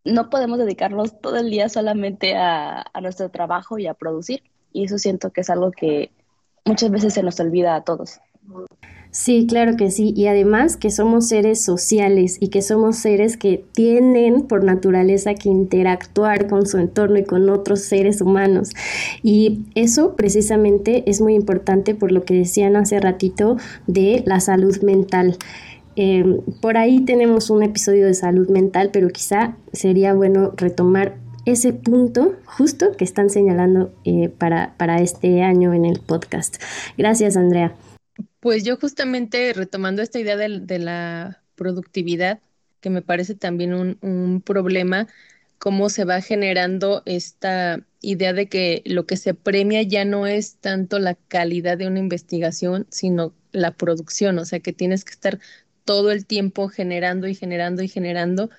no podemos dedicarnos todo el día solamente a, nuestro trabajo y a producir. Y eso siento que es algo que muchas veces se nos olvida a todos. Sí, claro que sí. Y además que somos seres sociales y que somos seres que tienen por naturaleza que interactuar con su entorno y con otros seres humanos. Y eso precisamente es muy importante por lo que decían hace ratito de la salud mental. Em, por ahí tenemos un episodio de salud mental, pero quizá sería bueno retomar ese punto justo que están señalando eh, para, para este año en el podcast. Gracias, Andrea. Pues yo justamente retomando esta idea de, la productividad, que me parece también un, un problema, cómo se va generando esta idea de que lo que se premia ya no es tanto la calidad de una investigación, sino la producción, o sea que tienes que estar todo el tiempo generando y generando y generando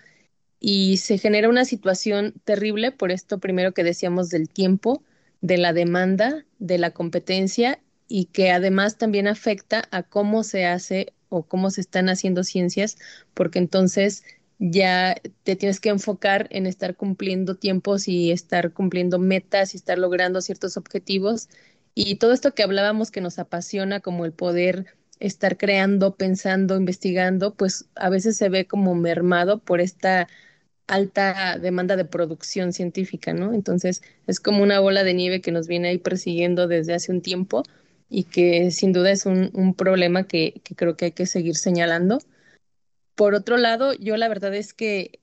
y se genera una situación terrible por esto primero que decíamos del tiempo, de la demanda, de la competencia y que además también afecta a cómo se hace o cómo se están haciendo ciencias, porque entonces ya te tienes que enfocar en estar cumpliendo tiempos y estar cumpliendo metas y estar logrando ciertos objetivos. Y todo esto que hablábamos que nos apasiona, como el poder estar creando, pensando, investigando, pues a veces se ve como mermado por esta alta demanda de producción científica, ¿no? Entonces es como una bola de nieve que nos viene ahí persiguiendo desde hace un tiempo y que sin duda es un, problema que, creo que hay que seguir señalando. Por otro lado, yo la verdad es que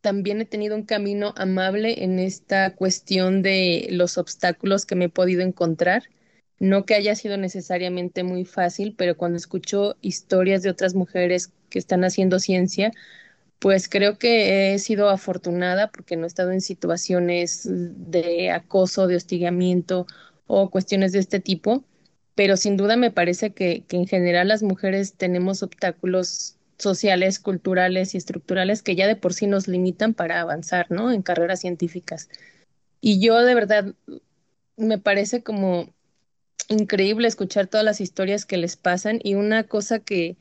también he tenido un camino amable en esta cuestión de los obstáculos que me he podido encontrar no que haya sido necesariamente muy fácil, pero cuando escucho historias de otras mujeres que están haciendo ciencia, pues creo que he sido afortunada porque no he estado en situaciones de acoso, de hostigamiento o cuestiones de este tipo, pero sin duda me parece que, en general las mujeres tenemos obstáculos sociales, culturales y estructurales que ya de por sí nos limitan para avanzar, ¿no? En carreras científicas. Y yo de verdad me parece como increíble escuchar todas las historias que les pasan y una cosa que,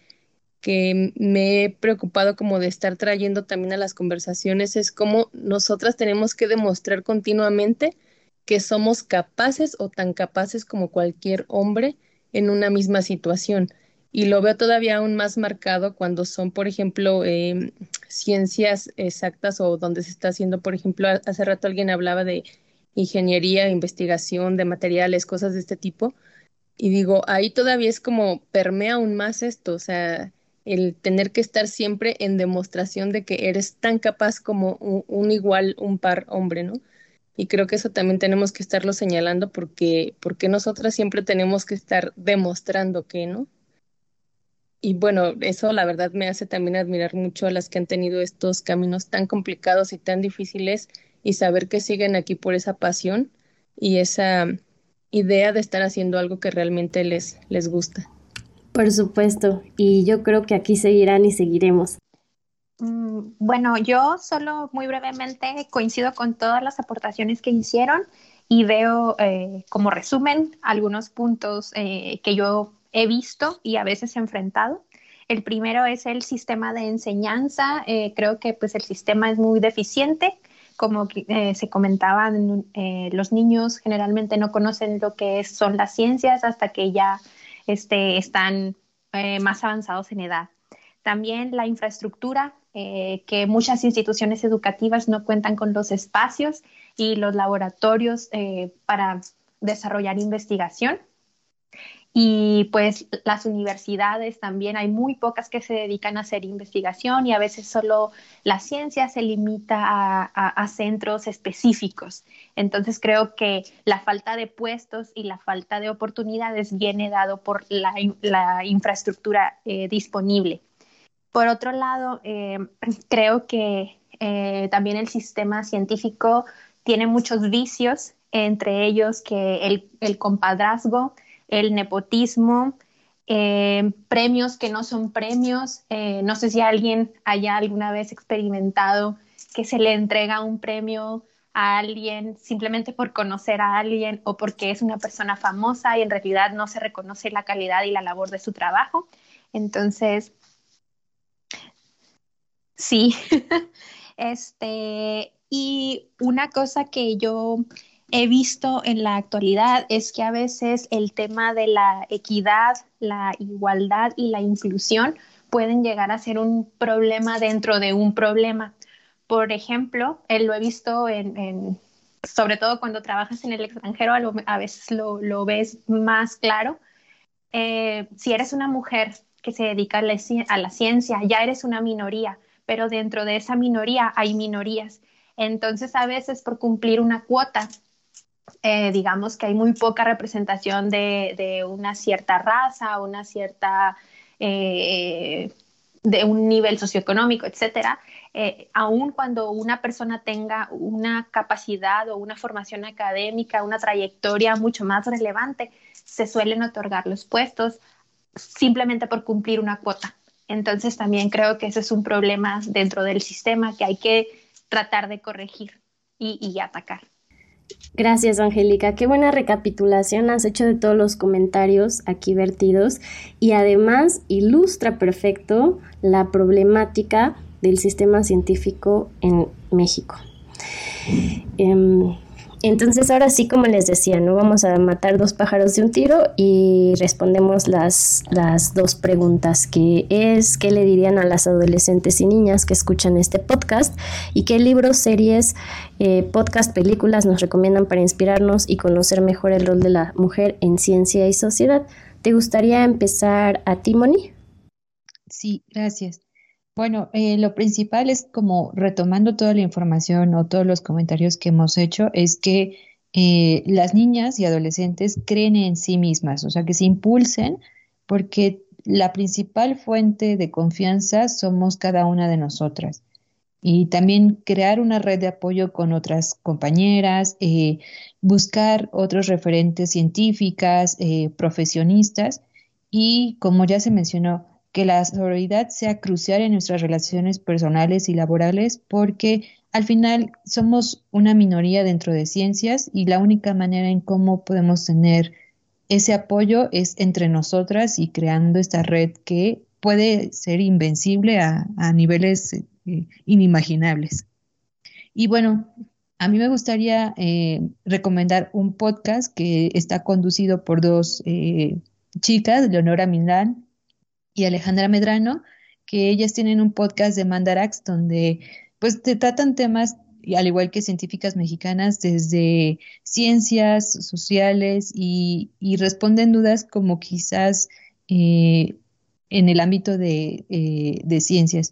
que me he preocupado como de estar trayendo también a las conversaciones es cómo nosotras tenemos que demostrar continuamente que somos capaces o tan capaces como cualquier hombre en una misma situación. Y lo veo todavía aún más marcado cuando son, por ejemplo, em, ciencias exactas o donde se está haciendo, por ejemplo, hace rato alguien hablaba de ingeniería, investigación de materiales, cosas de este tipo. Y digo, ahí todavía es como permea aún más esto, o sea, el tener que estar siempre en demostración de que eres tan capaz como un, igual, un par hombre, ¿no? Y creo que eso también tenemos que estarlo señalando porque, porque nosotras siempre tenemos que estar demostrando que, ¿no? Y bueno, eso la verdad me hace también admirar mucho a las que han tenido estos caminos tan complicados y tan difíciles y saber que siguen aquí por esa pasión y esa idea de estar haciendo algo que realmente les, les gusta. Por supuesto, y yo creo que aquí seguirán y seguiremos. Mm, bueno, yo solo muy brevemente coincido con todas las aportaciones que hicieron y veo eh, como resumen algunos puntos eh, que yo he visto y a veces he enfrentado. El primero es el sistema de enseñanza. Eh, creo que pues el sistema es muy deficiente. Como se comentaba, los niños generalmente no conocen lo que son las ciencias hasta que ya este, están más avanzados en edad. También la infraestructura, que muchas instituciones educativas no cuentan con los espacios y los laboratorios eh, para desarrollar investigación. Y pues las universidades también, hay muy pocas que se dedican a hacer investigación y a veces solo la ciencia se limita a, centros específicos. Entonces creo que la falta de puestos y la falta de oportunidades viene dado por la, infraestructura eh, disponible. Por otro lado, eh, creo que también el sistema científico tiene muchos vicios, entre ellos que el, compadrazgo, el nepotismo, eh, premios que no son premios. Eh, no sé si alguien haya alguna vez experimentado que se le entrega un premio a alguien simplemente por conocer a alguien o porque es una persona famosa y en realidad no se reconoce la calidad y la labor de su trabajo. Entonces, sí, este, y una cosa que yo he visto en la actualidad es que a veces el tema de la equidad, la igualdad y la inclusión pueden llegar a ser un problema dentro de un problema. Por ejemplo, eh, lo he visto en, sobre todo cuando trabajas en el extranjero, a, veces lo, ves más claro. Eh, si eres una mujer que se dedica a la ciencia, ya eres una minoría, pero dentro de esa minoría hay minorías entonces, a veces por cumplir una cuota, eh, digamos que hay muy poca representación de, una cierta raza, una cierta, eh, de un nivel socioeconómico, etcétera, eh, aun cuando una persona tenga una capacidad o una formación académica, una trayectoria mucho más relevante, se suelen otorgar los puestos simplemente por cumplir una cuota. Entonces también creo que ese es un problema dentro del sistema que hay que tratar de corregir y, atacar. Gracias, Angélica. Qué buena recapitulación has hecho de todos los comentarios aquí vertidos y además ilustra perfecto la problemática del sistema científico en México. Em, entonces ahora sí, como les decía, no vamos a matar dos pájaros de un tiro y respondemos las, las dos preguntas, que es qué le dirían a las adolescentes y niñas que escuchan este podcast y qué libros, series, eh, podcast, películas nos recomiendan para inspirarnos y conocer mejor el rol de la mujer en ciencia y sociedad. ¿Te gustaría empezar a ti, Moni? Sí, gracias. Bueno, eh, lo principal es como retomando toda la información o todos los comentarios que hemos hecho, es que eh, las niñas y adolescentes creen en sí mismas, o sea, que se impulsen porque la principal fuente de confianza somos cada una de nosotras. Y también crear una red de apoyo con otras compañeras, eh, buscar otros referentes científicas, profesionistas y, como ya se mencionó, que la sororidad sea crucial en nuestras relaciones personales y laborales porque al final somos una minoría dentro de ciencias y la única manera en cómo podemos tener ese apoyo es entre nosotras y creando esta red que puede ser invencible a, niveles eh, inimaginables. Y bueno, a mí me gustaría eh, recomendar un podcast que está conducido por dos eh, chicas, Leonora Milán y Alejandra Medrano, que ellas tienen un podcast de Mandarax donde pues te tratan temas, al igual que científicas mexicanas, desde ciencias sociales y, responden dudas como quizás eh, en el ámbito de, eh, de ciencias.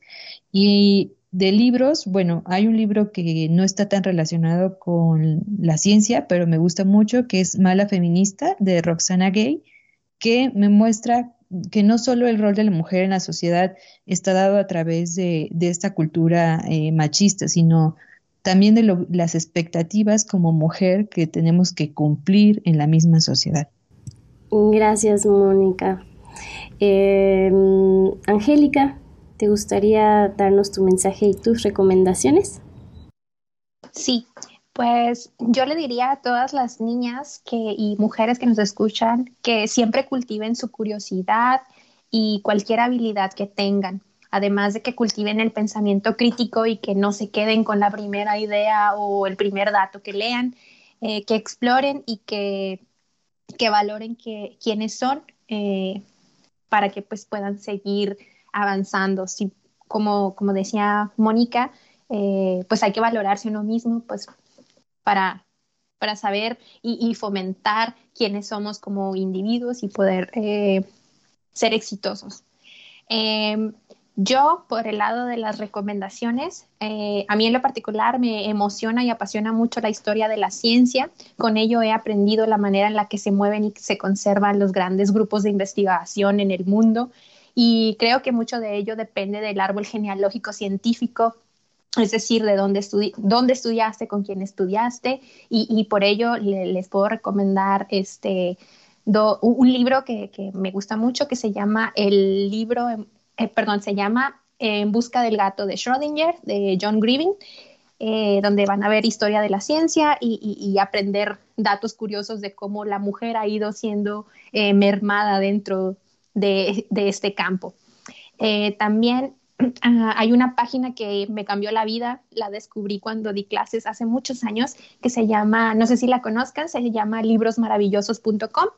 Y de libros, bueno, hay un libro que no está tan relacionado con la ciencia, pero me gusta mucho, que es Mala Feminista, de Roxana Gay, que me muestra que no solo el rol de la mujer en la sociedad está dado a través de, esta cultura eh, machista, sino también de las expectativas como mujer que tenemos que cumplir en la misma sociedad. Gracias, Mónica. Em, Angélica, ¿te gustaría darnos tu mensaje y tus recomendaciones? Sí, Pues yo le diría a todas las niñas que, y mujeres que nos escuchan que siempre cultiven su curiosidad y cualquier habilidad que tengan además de que cultiven el pensamiento crítico y que no se queden con la primera idea o el primer dato que lean, eh, que exploren y que, que valoren que, quiénes son eh, para que pues puedan seguir avanzando. Si, como, como decía Mónica, eh, pues hay que valorarse uno mismo pues para, para saber y, fomentar quiénes somos como individuos y poder ser exitosos. Em, yo, por el lado de las recomendaciones, eh, a mí en lo particular me emociona y apasiona mucho la historia de la ciencia. Con ello he aprendido la manera en la que se mueven y se conservan los grandes grupos de investigación en el mundo. Y creo que mucho de ello depende del árbol genealógico científico, es decir, de dónde, dónde estudiaste, con quién estudiaste. Y, por ello les puedo recomendar este, un libro que, que me gusta mucho que se llama El libro eh, perdón, se llama En busca del gato de Schrödinger, de John Grieving, eh, donde van a ver historia de la ciencia y, aprender datos curiosos de cómo la mujer ha ido siendo eh, mermada dentro de, este campo. también ah, hay una página que me cambió la vida, la descubrí cuando di clases hace muchos años, que se llama, no sé si la conozcan, se llama librosmaravillosos.com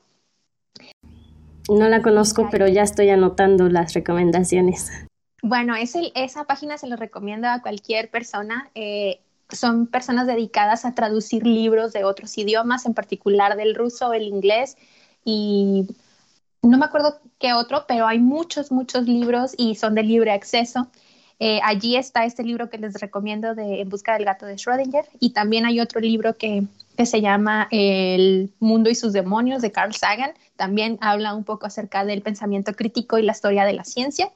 no la conozco, pero ya estoy anotando las recomendaciones. Bueno, es esa página se lo recomiendo a cualquier persona. Eh, son personas dedicadas a traducir libros de otros idiomas, en particular del ruso, el inglés y no me acuerdo qué otro, pero hay muchos, muchos libros y son de libre acceso. Eh, allí está este libro que les recomiendo de En busca del gato de Schrödinger y también hay otro libro que, que se llama El mundo y sus demonios de Carl Sagan también habla un poco acerca del pensamiento crítico y la historia de la ciencia.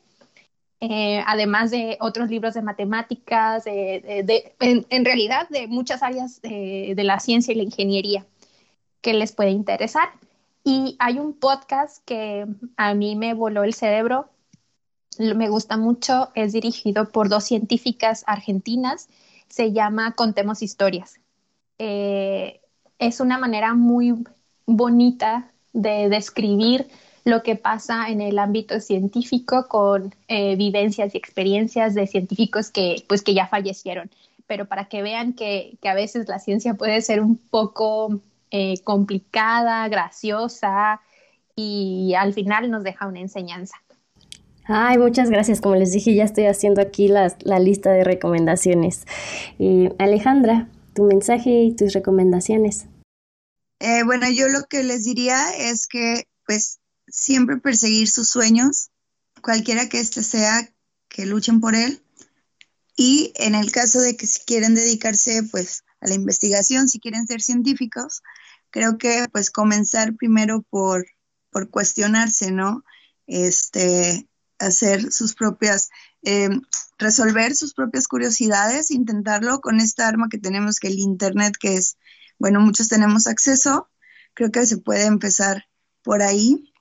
Eh, además de otros libros de matemáticas, en, realidad de muchas áreas de, la ciencia y la ingeniería que les puede interesar. Y hay un podcast que a mí me voló el cerebro, me gusta mucho, es dirigido por dos científicas argentinas, se llama Contemos Historias. Eh, es una manera muy bonita de describir lo que pasa en el ámbito científico con eh, vivencias y experiencias de científicos que, pues, que ya fallecieron. Pero para que vean que, a veces la ciencia puede ser un poco eh, complicada, graciosa y al final nos deja una enseñanza. Ay, muchas gracias. Como les dije, ya estoy haciendo aquí la, lista de recomendaciones. Alejandra, tu mensaje y tus recomendaciones. Eh, bueno, yo lo que les diría es que pues siempre perseguir sus sueños, cualquiera que éste sea, que luchen por él. Y en el caso de que si quieren dedicarse pues a la investigación, si quieren ser científicos, creo que pues comenzar primero por, por cuestionarse, ¿no? Este, hacer sus propias, eh, resolver sus propias curiosidades, intentarlo con esta arma que tenemos, que el Internet, que es bueno, muchos tenemos acceso, creo que se puede empezar por ahí.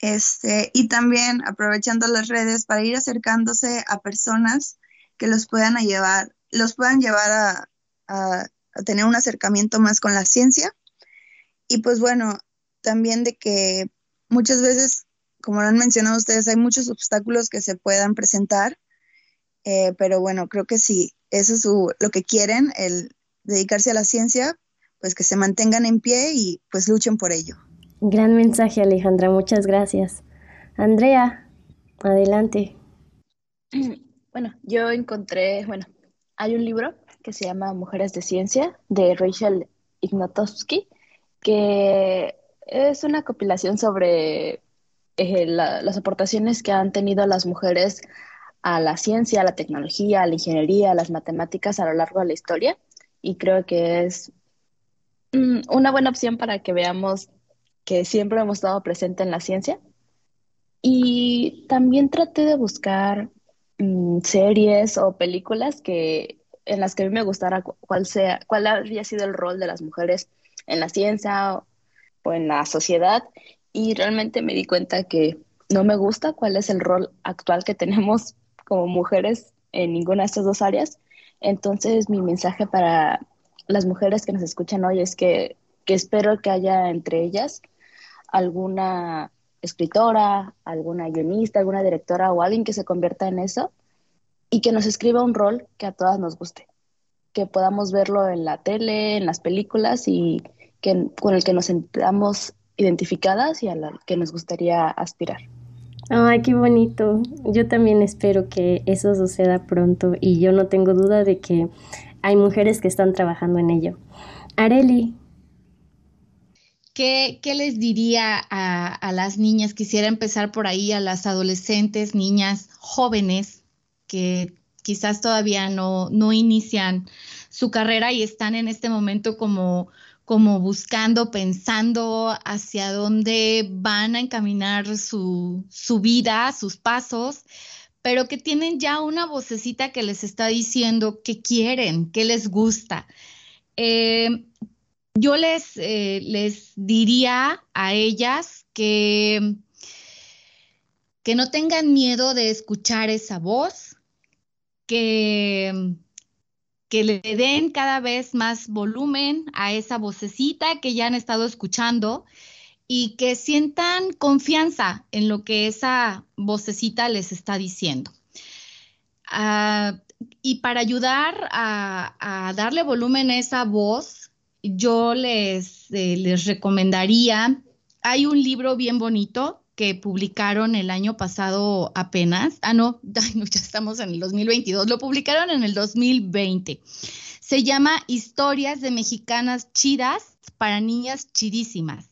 Este, y también aprovechando las redes para ir acercándose a personas que los puedan llevar, los puedan llevar a, tener un acercamiento más con la ciencia. Y pues bueno, también de que muchas veces, como lo han mencionado ustedes, hay muchos obstáculos que se puedan presentar, eh, pero bueno, creo que si eso es lo que quieren, el dedicarse a la ciencia, pues que se mantengan en pie y pues luchen por ello. Gran mensaje Alejandra, muchas gracias. Andrea, adelante. Bueno, yo encontré, bueno, hay un libro que se llama Mujeres de Ciencia de Rachel Ignatowski, que es una compilación sobre eh, las aportaciones que han tenido las mujeres a la ciencia, a la tecnología, a la ingeniería, a las matemáticas a lo largo de la historia y creo que es mm, una buena opción para que veamos que siempre hemos estado presente en la ciencia. Y también traté de buscar mm, series o películas que en las que a mí me gustara cuál sea, cuál había sido el rol de las mujeres en la ciencia o en la sociedad. Y realmente me di cuenta que no me gusta cuál es el rol actual que tenemos como mujeres en ninguna de estas dos áreas. Entonces, mi mensaje para las mujeres que nos escuchan hoy es que, que espero que haya entre ellas alguna escritora, alguna guionista, alguna directora o alguien que se convierta en eso y que nos escriba un rol que a todas nos guste, que podamos verlo en la tele, en las películas y que, con el que nos sentamos identificadas y al que nos gustaría aspirar. Ay, qué bonito. Yo también espero que eso suceda pronto y yo no tengo duda de que hay mujeres que están trabajando en ello. Areli. ¿Qué, qué les diría a, a, las niñas? Quisiera empezar por ahí, a las adolescentes, niñas, jóvenes, que quizás todavía no, no inician su carrera y están en este momento como como buscando, pensando hacia dónde van a encaminar su, su vida, sus pasos, pero que tienen ya una vocecita que les está diciendo qué quieren, qué les gusta. Eh, yo les, eh, les diría a ellas que, que no tengan miedo de escuchar esa voz, que que le den cada vez más volumen a esa vocecita que ya han estado escuchando y que sientan confianza en lo que esa vocecita les está diciendo. Uh, y para ayudar a, a, darle volumen a esa voz, yo les, eh, les recomendaría, hay un libro bien bonito que publicaron el año pasado apenas. Ah, no, ya estamos en el 2022. Lo publicaron en el 2020. Se llama Historias de Mexicanas Chidas para Niñas Chidísimas.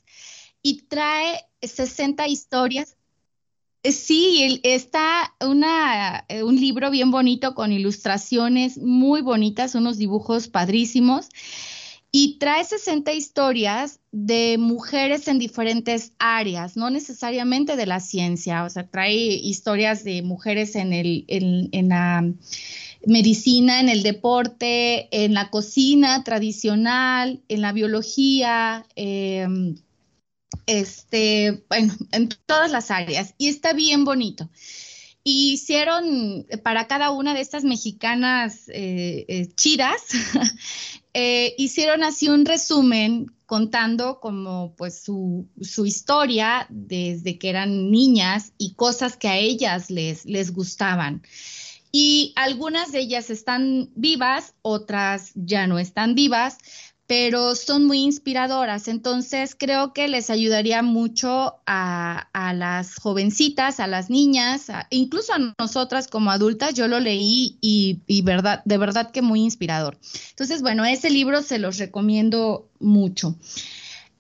Y trae 60 historias. Eh, sí, está una, eh, un libro bien bonito con ilustraciones muy bonitas, unos dibujos padrísimos y trae 60 historias de mujeres en diferentes áreas, no necesariamente de la ciencia, o sea, trae historias de mujeres en, el, en, la medicina, en el deporte, en la cocina tradicional, en la biología, em, este, bueno, en todas las áreas. Y está bien bonito. Hicieron para cada una de estas mexicanas eh, eh, chidas, Eh, hicieron así un resumen contando como pues su, su, historia desde que eran niñas y cosas que a ellas les, les gustaban. Y algunas de ellas están vivas, otras ya no están vivas, pero son muy inspiradoras. Entonces creo que les ayudaría mucho a, las jovencitas, a las niñas, incluso a nosotras como adultas. Yo lo leí y, verdad, de verdad que muy inspirador. Entonces, bueno, ese libro se los recomiendo mucho.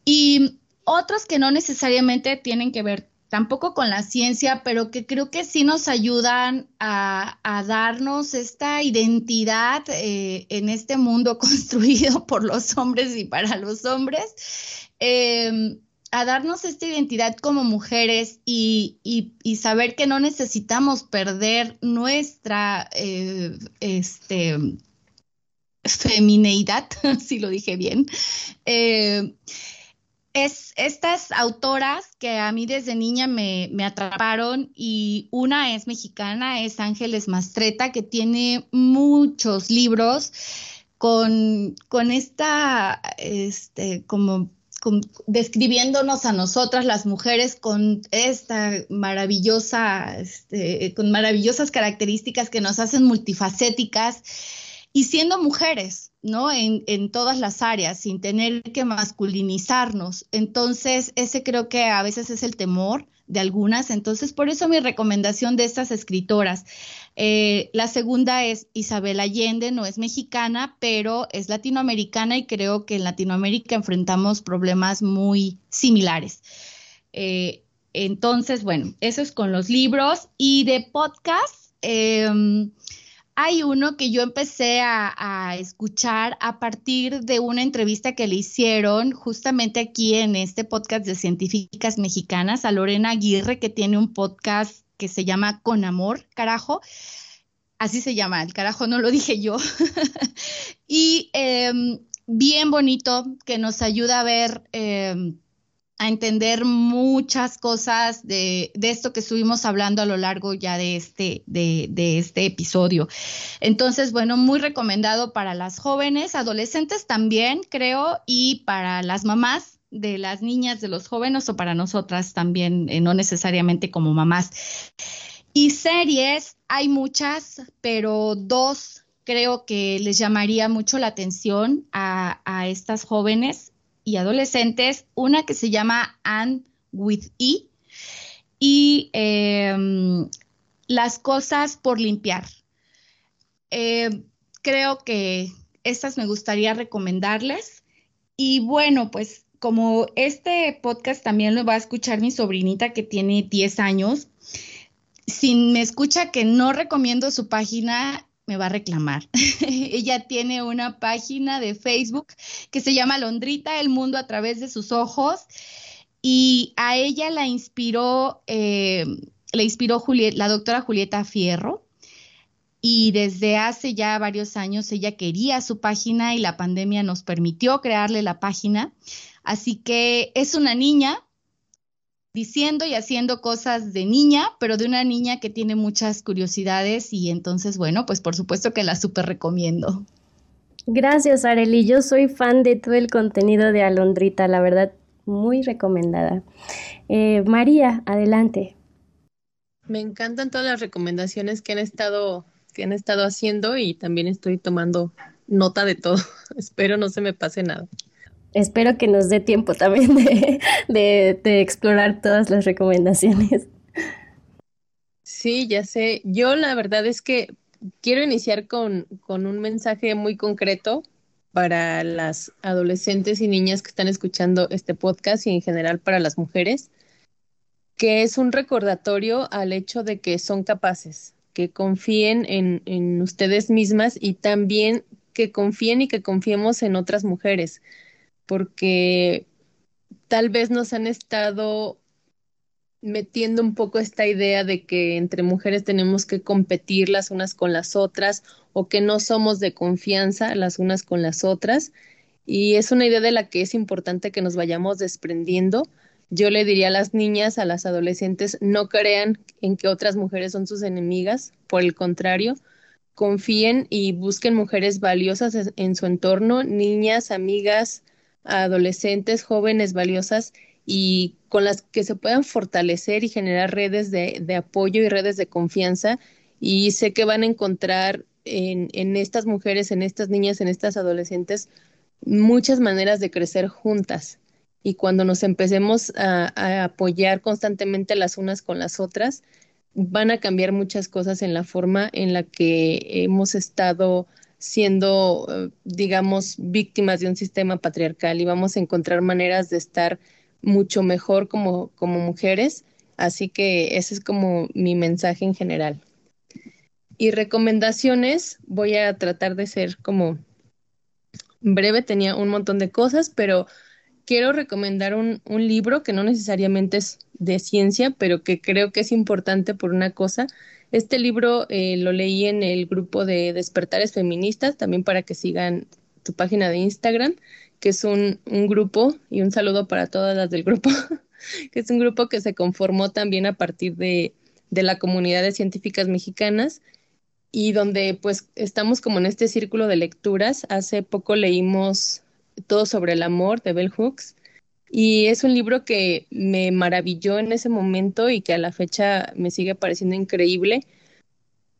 Y otros que no necesariamente tienen que ver tampoco con la ciencia, pero que creo que sí nos ayudan a, darnos esta identidad eh, en este mundo construido por los hombres y para los hombres, em, a darnos esta identidad como mujeres y, saber que no necesitamos perder nuestra eh, este, femineidad, si lo dije bien. Eh, es estas autoras que a mí desde niña me, atraparon y una es mexicana, es Ángeles Mastreta, que tiene muchos libros con, con esta, este, como describiéndonos a nosotras las mujeres con esta maravillosa, este, con maravillosas características que nos hacen multifacéticas y siendo mujeres, ¿no? En, en, todas las áreas, sin tener que masculinizarnos. Entonces, ese creo que a veces es el temor de algunas. Entonces, por eso mi recomendación de estas escritoras. Eh, la segunda es Isabel Allende, no es mexicana, pero es latinoamericana y creo que en Latinoamérica enfrentamos problemas muy similares. Eh, entonces, bueno, eso es con los libros y de podcast. Eh, hay uno que yo empecé a, escuchar a partir de una entrevista que le hicieron justamente aquí en este podcast de científicas mexicanas a Lorena Aguirre, que tiene un podcast que se llama Con Amor, carajo. Así se llama, el carajo no lo dije yo. y em, bien bonito, que nos ayuda a ver em, a entender muchas cosas de, esto que estuvimos hablando a lo largo ya de este, de, de, este episodio. Entonces, bueno, muy recomendado para las jóvenes, adolescentes también, creo, y para las mamás de las niñas, de los jóvenes o para nosotras también, eh, no necesariamente como mamás. Y series, hay muchas, pero dos creo que les llamaría mucho la atención a, a estas jóvenes y adolescentes, una que se llama Anne with E y em, Las cosas por limpiar. Eh, creo que estas me gustaría recomendarles. Y bueno, pues como este podcast también lo va a escuchar mi sobrinita que tiene 10 años, si me escucha que no recomiendo su página, me va a reclamar. Ella tiene una página de Facebook que se llama Londrita, el mundo a través de sus ojos. Y a ella la inspiró, eh, le inspiró la doctora Julieta Fierro. Y desde hace ya varios años ella quería su página y la pandemia nos permitió crearle la página. Así que es una niña diciendo y haciendo cosas de niña, pero de una niña que tiene muchas curiosidades y entonces, bueno, pues por supuesto que la súper recomiendo. Gracias, Areli. Yo soy fan de todo el contenido de Alondrita, la verdad, muy recomendada. Eh, María, adelante. Me encantan todas las recomendaciones que han estado que han estado haciendo y también estoy tomando nota de todo. Espero no se me pase nada espero que nos dé tiempo también de, explorar todas las recomendaciones. Sí, ya sé. Yo la verdad es que quiero iniciar con, con, un mensaje muy concreto para las adolescentes y niñas que están escuchando este podcast y en general para las mujeres, que es un recordatorio al hecho de que son capaces, que confíen en, en ustedes mismas y también que confíen y que confiemos en otras mujeres porque tal vez nos han estado metiendo un poco esta idea de que entre mujeres tenemos que competir las unas con las otras o que no somos de confianza las unas con las otras. Y es una idea de la que es importante que nos vayamos desprendiendo. Yo le diría a las niñas, a las adolescentes, no crean en que otras mujeres son sus enemigas, por el contrario, confíen y busquen mujeres valiosas en su entorno, niñas, amigas, adolescentes, jóvenes valiosas y con las que se puedan fortalecer y generar redes de, apoyo y redes de confianza. Y sé que van a encontrar en, en, estas mujeres, en estas niñas, en estas adolescentes, muchas maneras de crecer juntas. Y cuando nos empecemos a, a apoyar constantemente las unas con las otras, van a cambiar muchas cosas en la forma en la que hemos estado siendo, eh, digamos, víctimas de un sistema patriarcal y vamos a encontrar maneras de estar mucho mejor como, como mujeres. Así que ese es como mi mensaje en general. Y recomendaciones, voy a tratar de ser como breve, tenía un montón de cosas, pero quiero recomendar un, un libro que no necesariamente es de ciencia, pero que creo que es importante por una cosa, este libro eh, lo leí en el grupo de Despertares Feministas, también para que sigan tu página de Instagram, que es un, grupo, y un saludo para todas las del grupo, que es un grupo que se conformó también a partir de, de la comunidad de científicas mexicanas y donde pues estamos como en este círculo de lecturas. Hace poco leímos Todo sobre el amor de Bell Hooks y es un libro que me maravilló en ese momento y que a la fecha me sigue pareciendo increíble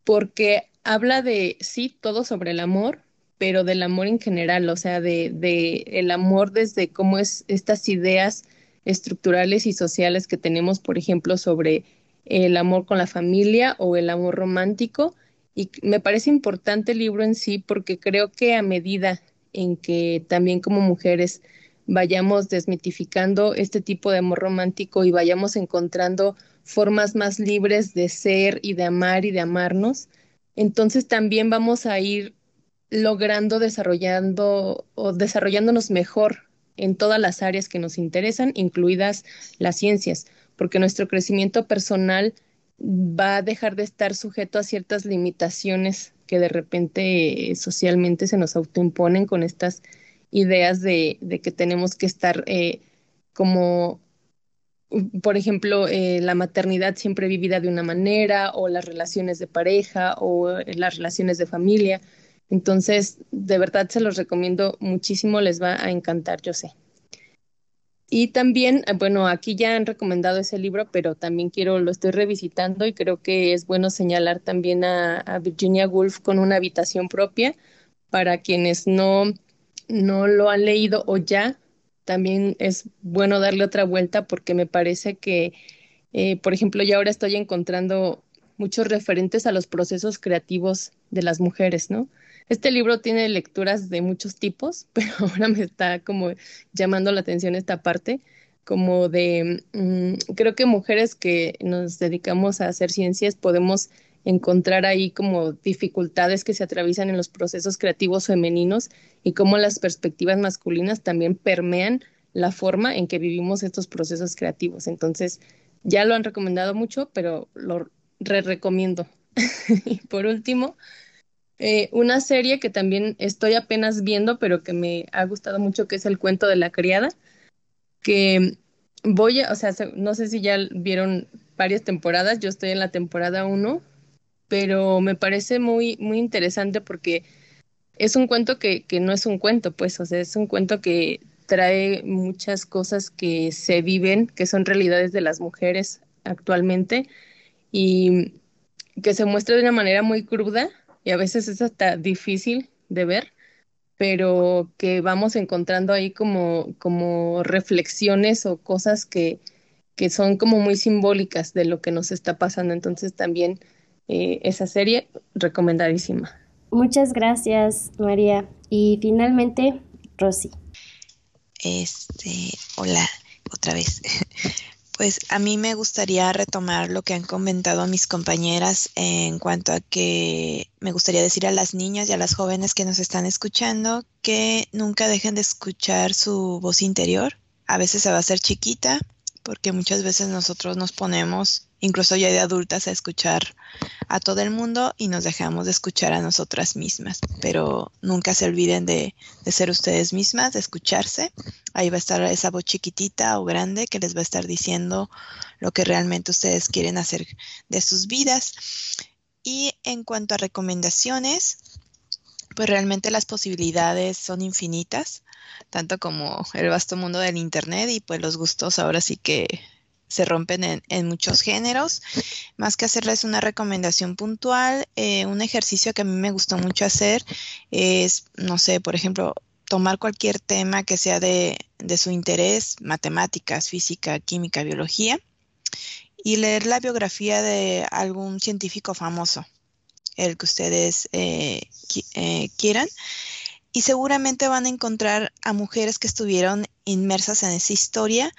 porque habla de, sí, todo sobre el amor, pero del amor en general, o sea, de, de el amor desde cómo es estas ideas estructurales y sociales que tenemos, por ejemplo, sobre el amor con la familia o el amor romántico. Y me parece importante el libro en sí porque creo que a medida en que también como mujeres vayamos desmitificando este tipo de amor romántico y vayamos encontrando formas más libres de ser y de amar y de amarnos, entonces también vamos a ir logrando desarrollando o desarrollándonos mejor en todas las áreas que nos interesan, incluidas las ciencias, porque nuestro crecimiento personal va a dejar de estar sujeto a ciertas limitaciones que de repente socialmente se nos autoimponen con estas ideas de, que tenemos que estar eh, como por ejemplo, eh, la maternidad siempre vivida de una manera, o las relaciones de pareja, o eh, las relaciones de familia. Entonces, de verdad se los recomiendo muchísimo, les va a encantar, yo sé. Y también, bueno, aquí ya han recomendado ese libro, pero también quiero, lo estoy revisitando y creo que es bueno señalar también a Virginia Woolf con una habitación propia para quienes no, no lo han leído o ya también es bueno darle otra vuelta porque me parece que, eh, por ejemplo, yo ahora estoy encontrando muchos referentes a los procesos creativos de las mujeres, ¿no? Este libro tiene lecturas de muchos tipos, pero ahora me está como llamando la atención esta parte, como de, mm, creo que mujeres que nos dedicamos a hacer ciencias podemos encontrar ahí como dificultades que se atraviesan en los procesos creativos femeninos y cómo las perspectivas masculinas también permean la forma en que vivimos estos procesos creativos. Entonces, ya lo han recomendado mucho, pero lo re recomiendo. y por último, eh, una serie que también estoy apenas viendo, pero que me ha gustado mucho, que es El cuento de la criada, que voy a, o sea, no sé si ya vieron varias temporadas, yo estoy en la temporada 1 pero me parece muy, muy interesante porque es un cuento que, que no es un cuento, pues, o sea, es un cuento que trae muchas cosas que se viven, que son realidades de las mujeres actualmente y que se muestra de una manera muy cruda y a veces es hasta difícil de ver, pero que vamos encontrando ahí como, como reflexiones o cosas que, que son como muy simbólicas de lo que nos está pasando. Entonces también eh, esa serie, recomendadísima. Muchas gracias, María. Y finalmente, Rosy. Este, hola, otra vez. Pues a mí me gustaría retomar lo que han comentado mis compañeras en cuanto a que me gustaría decir a las niñas y a las jóvenes que nos están escuchando que nunca dejen de escuchar su voz interior. A veces se va a hacer chiquita porque muchas veces nosotros nos ponemos incluso ya de adultas, a escuchar a todo el mundo y nos dejamos de escuchar a nosotras mismas. Pero nunca se olviden de, ser ustedes mismas, de escucharse. Ahí va a estar esa voz chiquitita o grande que les va a estar diciendo lo que realmente ustedes quieren hacer de sus vidas. Y en cuanto a recomendaciones, pues realmente las posibilidades son infinitas, tanto como el vasto mundo del Internet y pues los gustos ahora sí que se rompen en, muchos géneros. Más que hacerles una recomendación puntual, eh, un ejercicio que a mí me gustó mucho hacer es, no sé, por ejemplo, tomar cualquier tema que sea de, su interés, matemáticas, física, química, biología, y leer la biografía de algún científico famoso, el que ustedes eh, eh, quieran. Y seguramente van a encontrar a mujeres que estuvieron inmersas en esa historia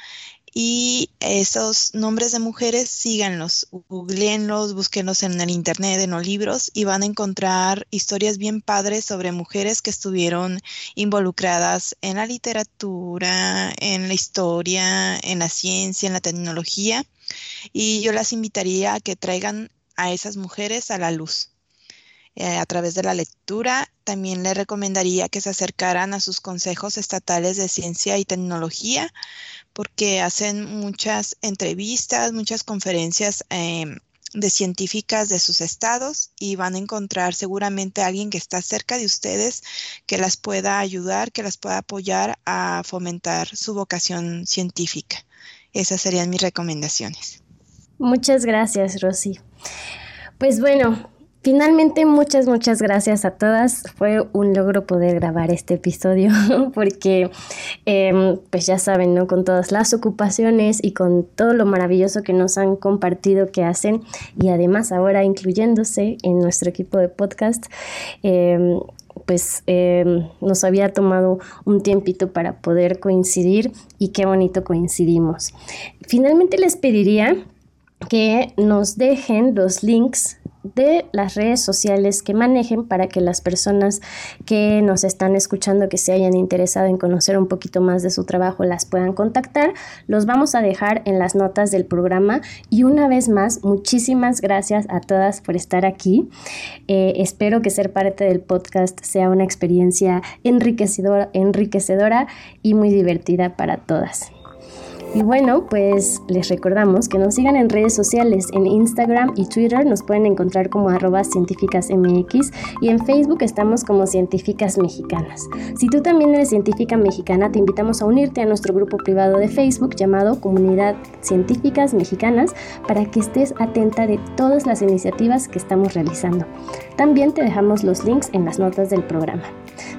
y esos nombres de mujeres, síganlos, googleenlos, búsquenlos en el internet, en los libros, y van a encontrar historias bien padres sobre mujeres que estuvieron involucradas en la literatura, en la historia, en la ciencia, en la tecnología. Y yo las invitaría a que traigan a esas mujeres a la luz. Eh, a través de la lectura. También le recomendaría que se acercaran a sus consejos estatales de ciencia y tecnología porque hacen muchas entrevistas, muchas conferencias em, de científicas de sus estados y van a encontrar seguramente a alguien que está cerca de ustedes que las pueda ayudar, que las pueda apoyar a fomentar su vocación científica. Esas serían mis recomendaciones. Muchas gracias, Rosy. Pues bueno, Finalmente, muchas, muchas gracias a todas. Fue un logro poder grabar este episodio porque, em, pues ya saben, ¿no? Con todas las ocupaciones y con todo lo maravilloso que nos han compartido que hacen y además ahora incluyéndose en nuestro equipo de podcast, em, pues em, nos había tomado un tiempito para poder coincidir y qué bonito coincidimos. Finalmente les pediría que nos dejen los links de las redes sociales que manejen para que las personas que nos están escuchando, que se hayan interesado en conocer un poquito más de su trabajo, las puedan contactar. Los vamos a dejar en las notas del programa y una vez más, muchísimas gracias a todas por estar aquí. Eh, espero que ser parte del podcast sea una experiencia enriquecedora, enriquecedora y muy divertida para todas. Y bueno, pues les recordamos que nos sigan en redes sociales, en Instagram y Twitter nos pueden encontrar como arroba científicasmx y en Facebook estamos como científicas mexicanas. Si tú también eres científica mexicana, te invitamos a unirte a nuestro grupo privado de Facebook llamado Comunidad Científicas Mexicanas para que estés atenta de todas las iniciativas que estamos realizando. También te dejamos los links en las notas del programa.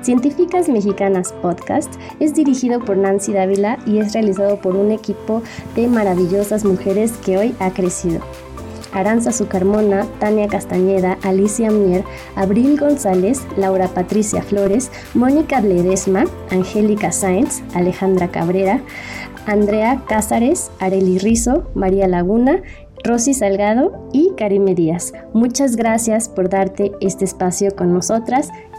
Científicas Mexicanas Podcast es dirigido por Nancy Dávila y es realizado por un equipo de maravillosas mujeres que hoy ha crecido. Aranza Zucarmona, Tania Castañeda, Alicia Mier, Abril González, Laura Patricia Flores, Mónica Bledesma, Angélica Sáenz, Alejandra Cabrera, Andrea Cázares, Areli Rizo, María Laguna, Rosy Salgado y Karime Díaz. Muchas gracias por darte este espacio con nosotras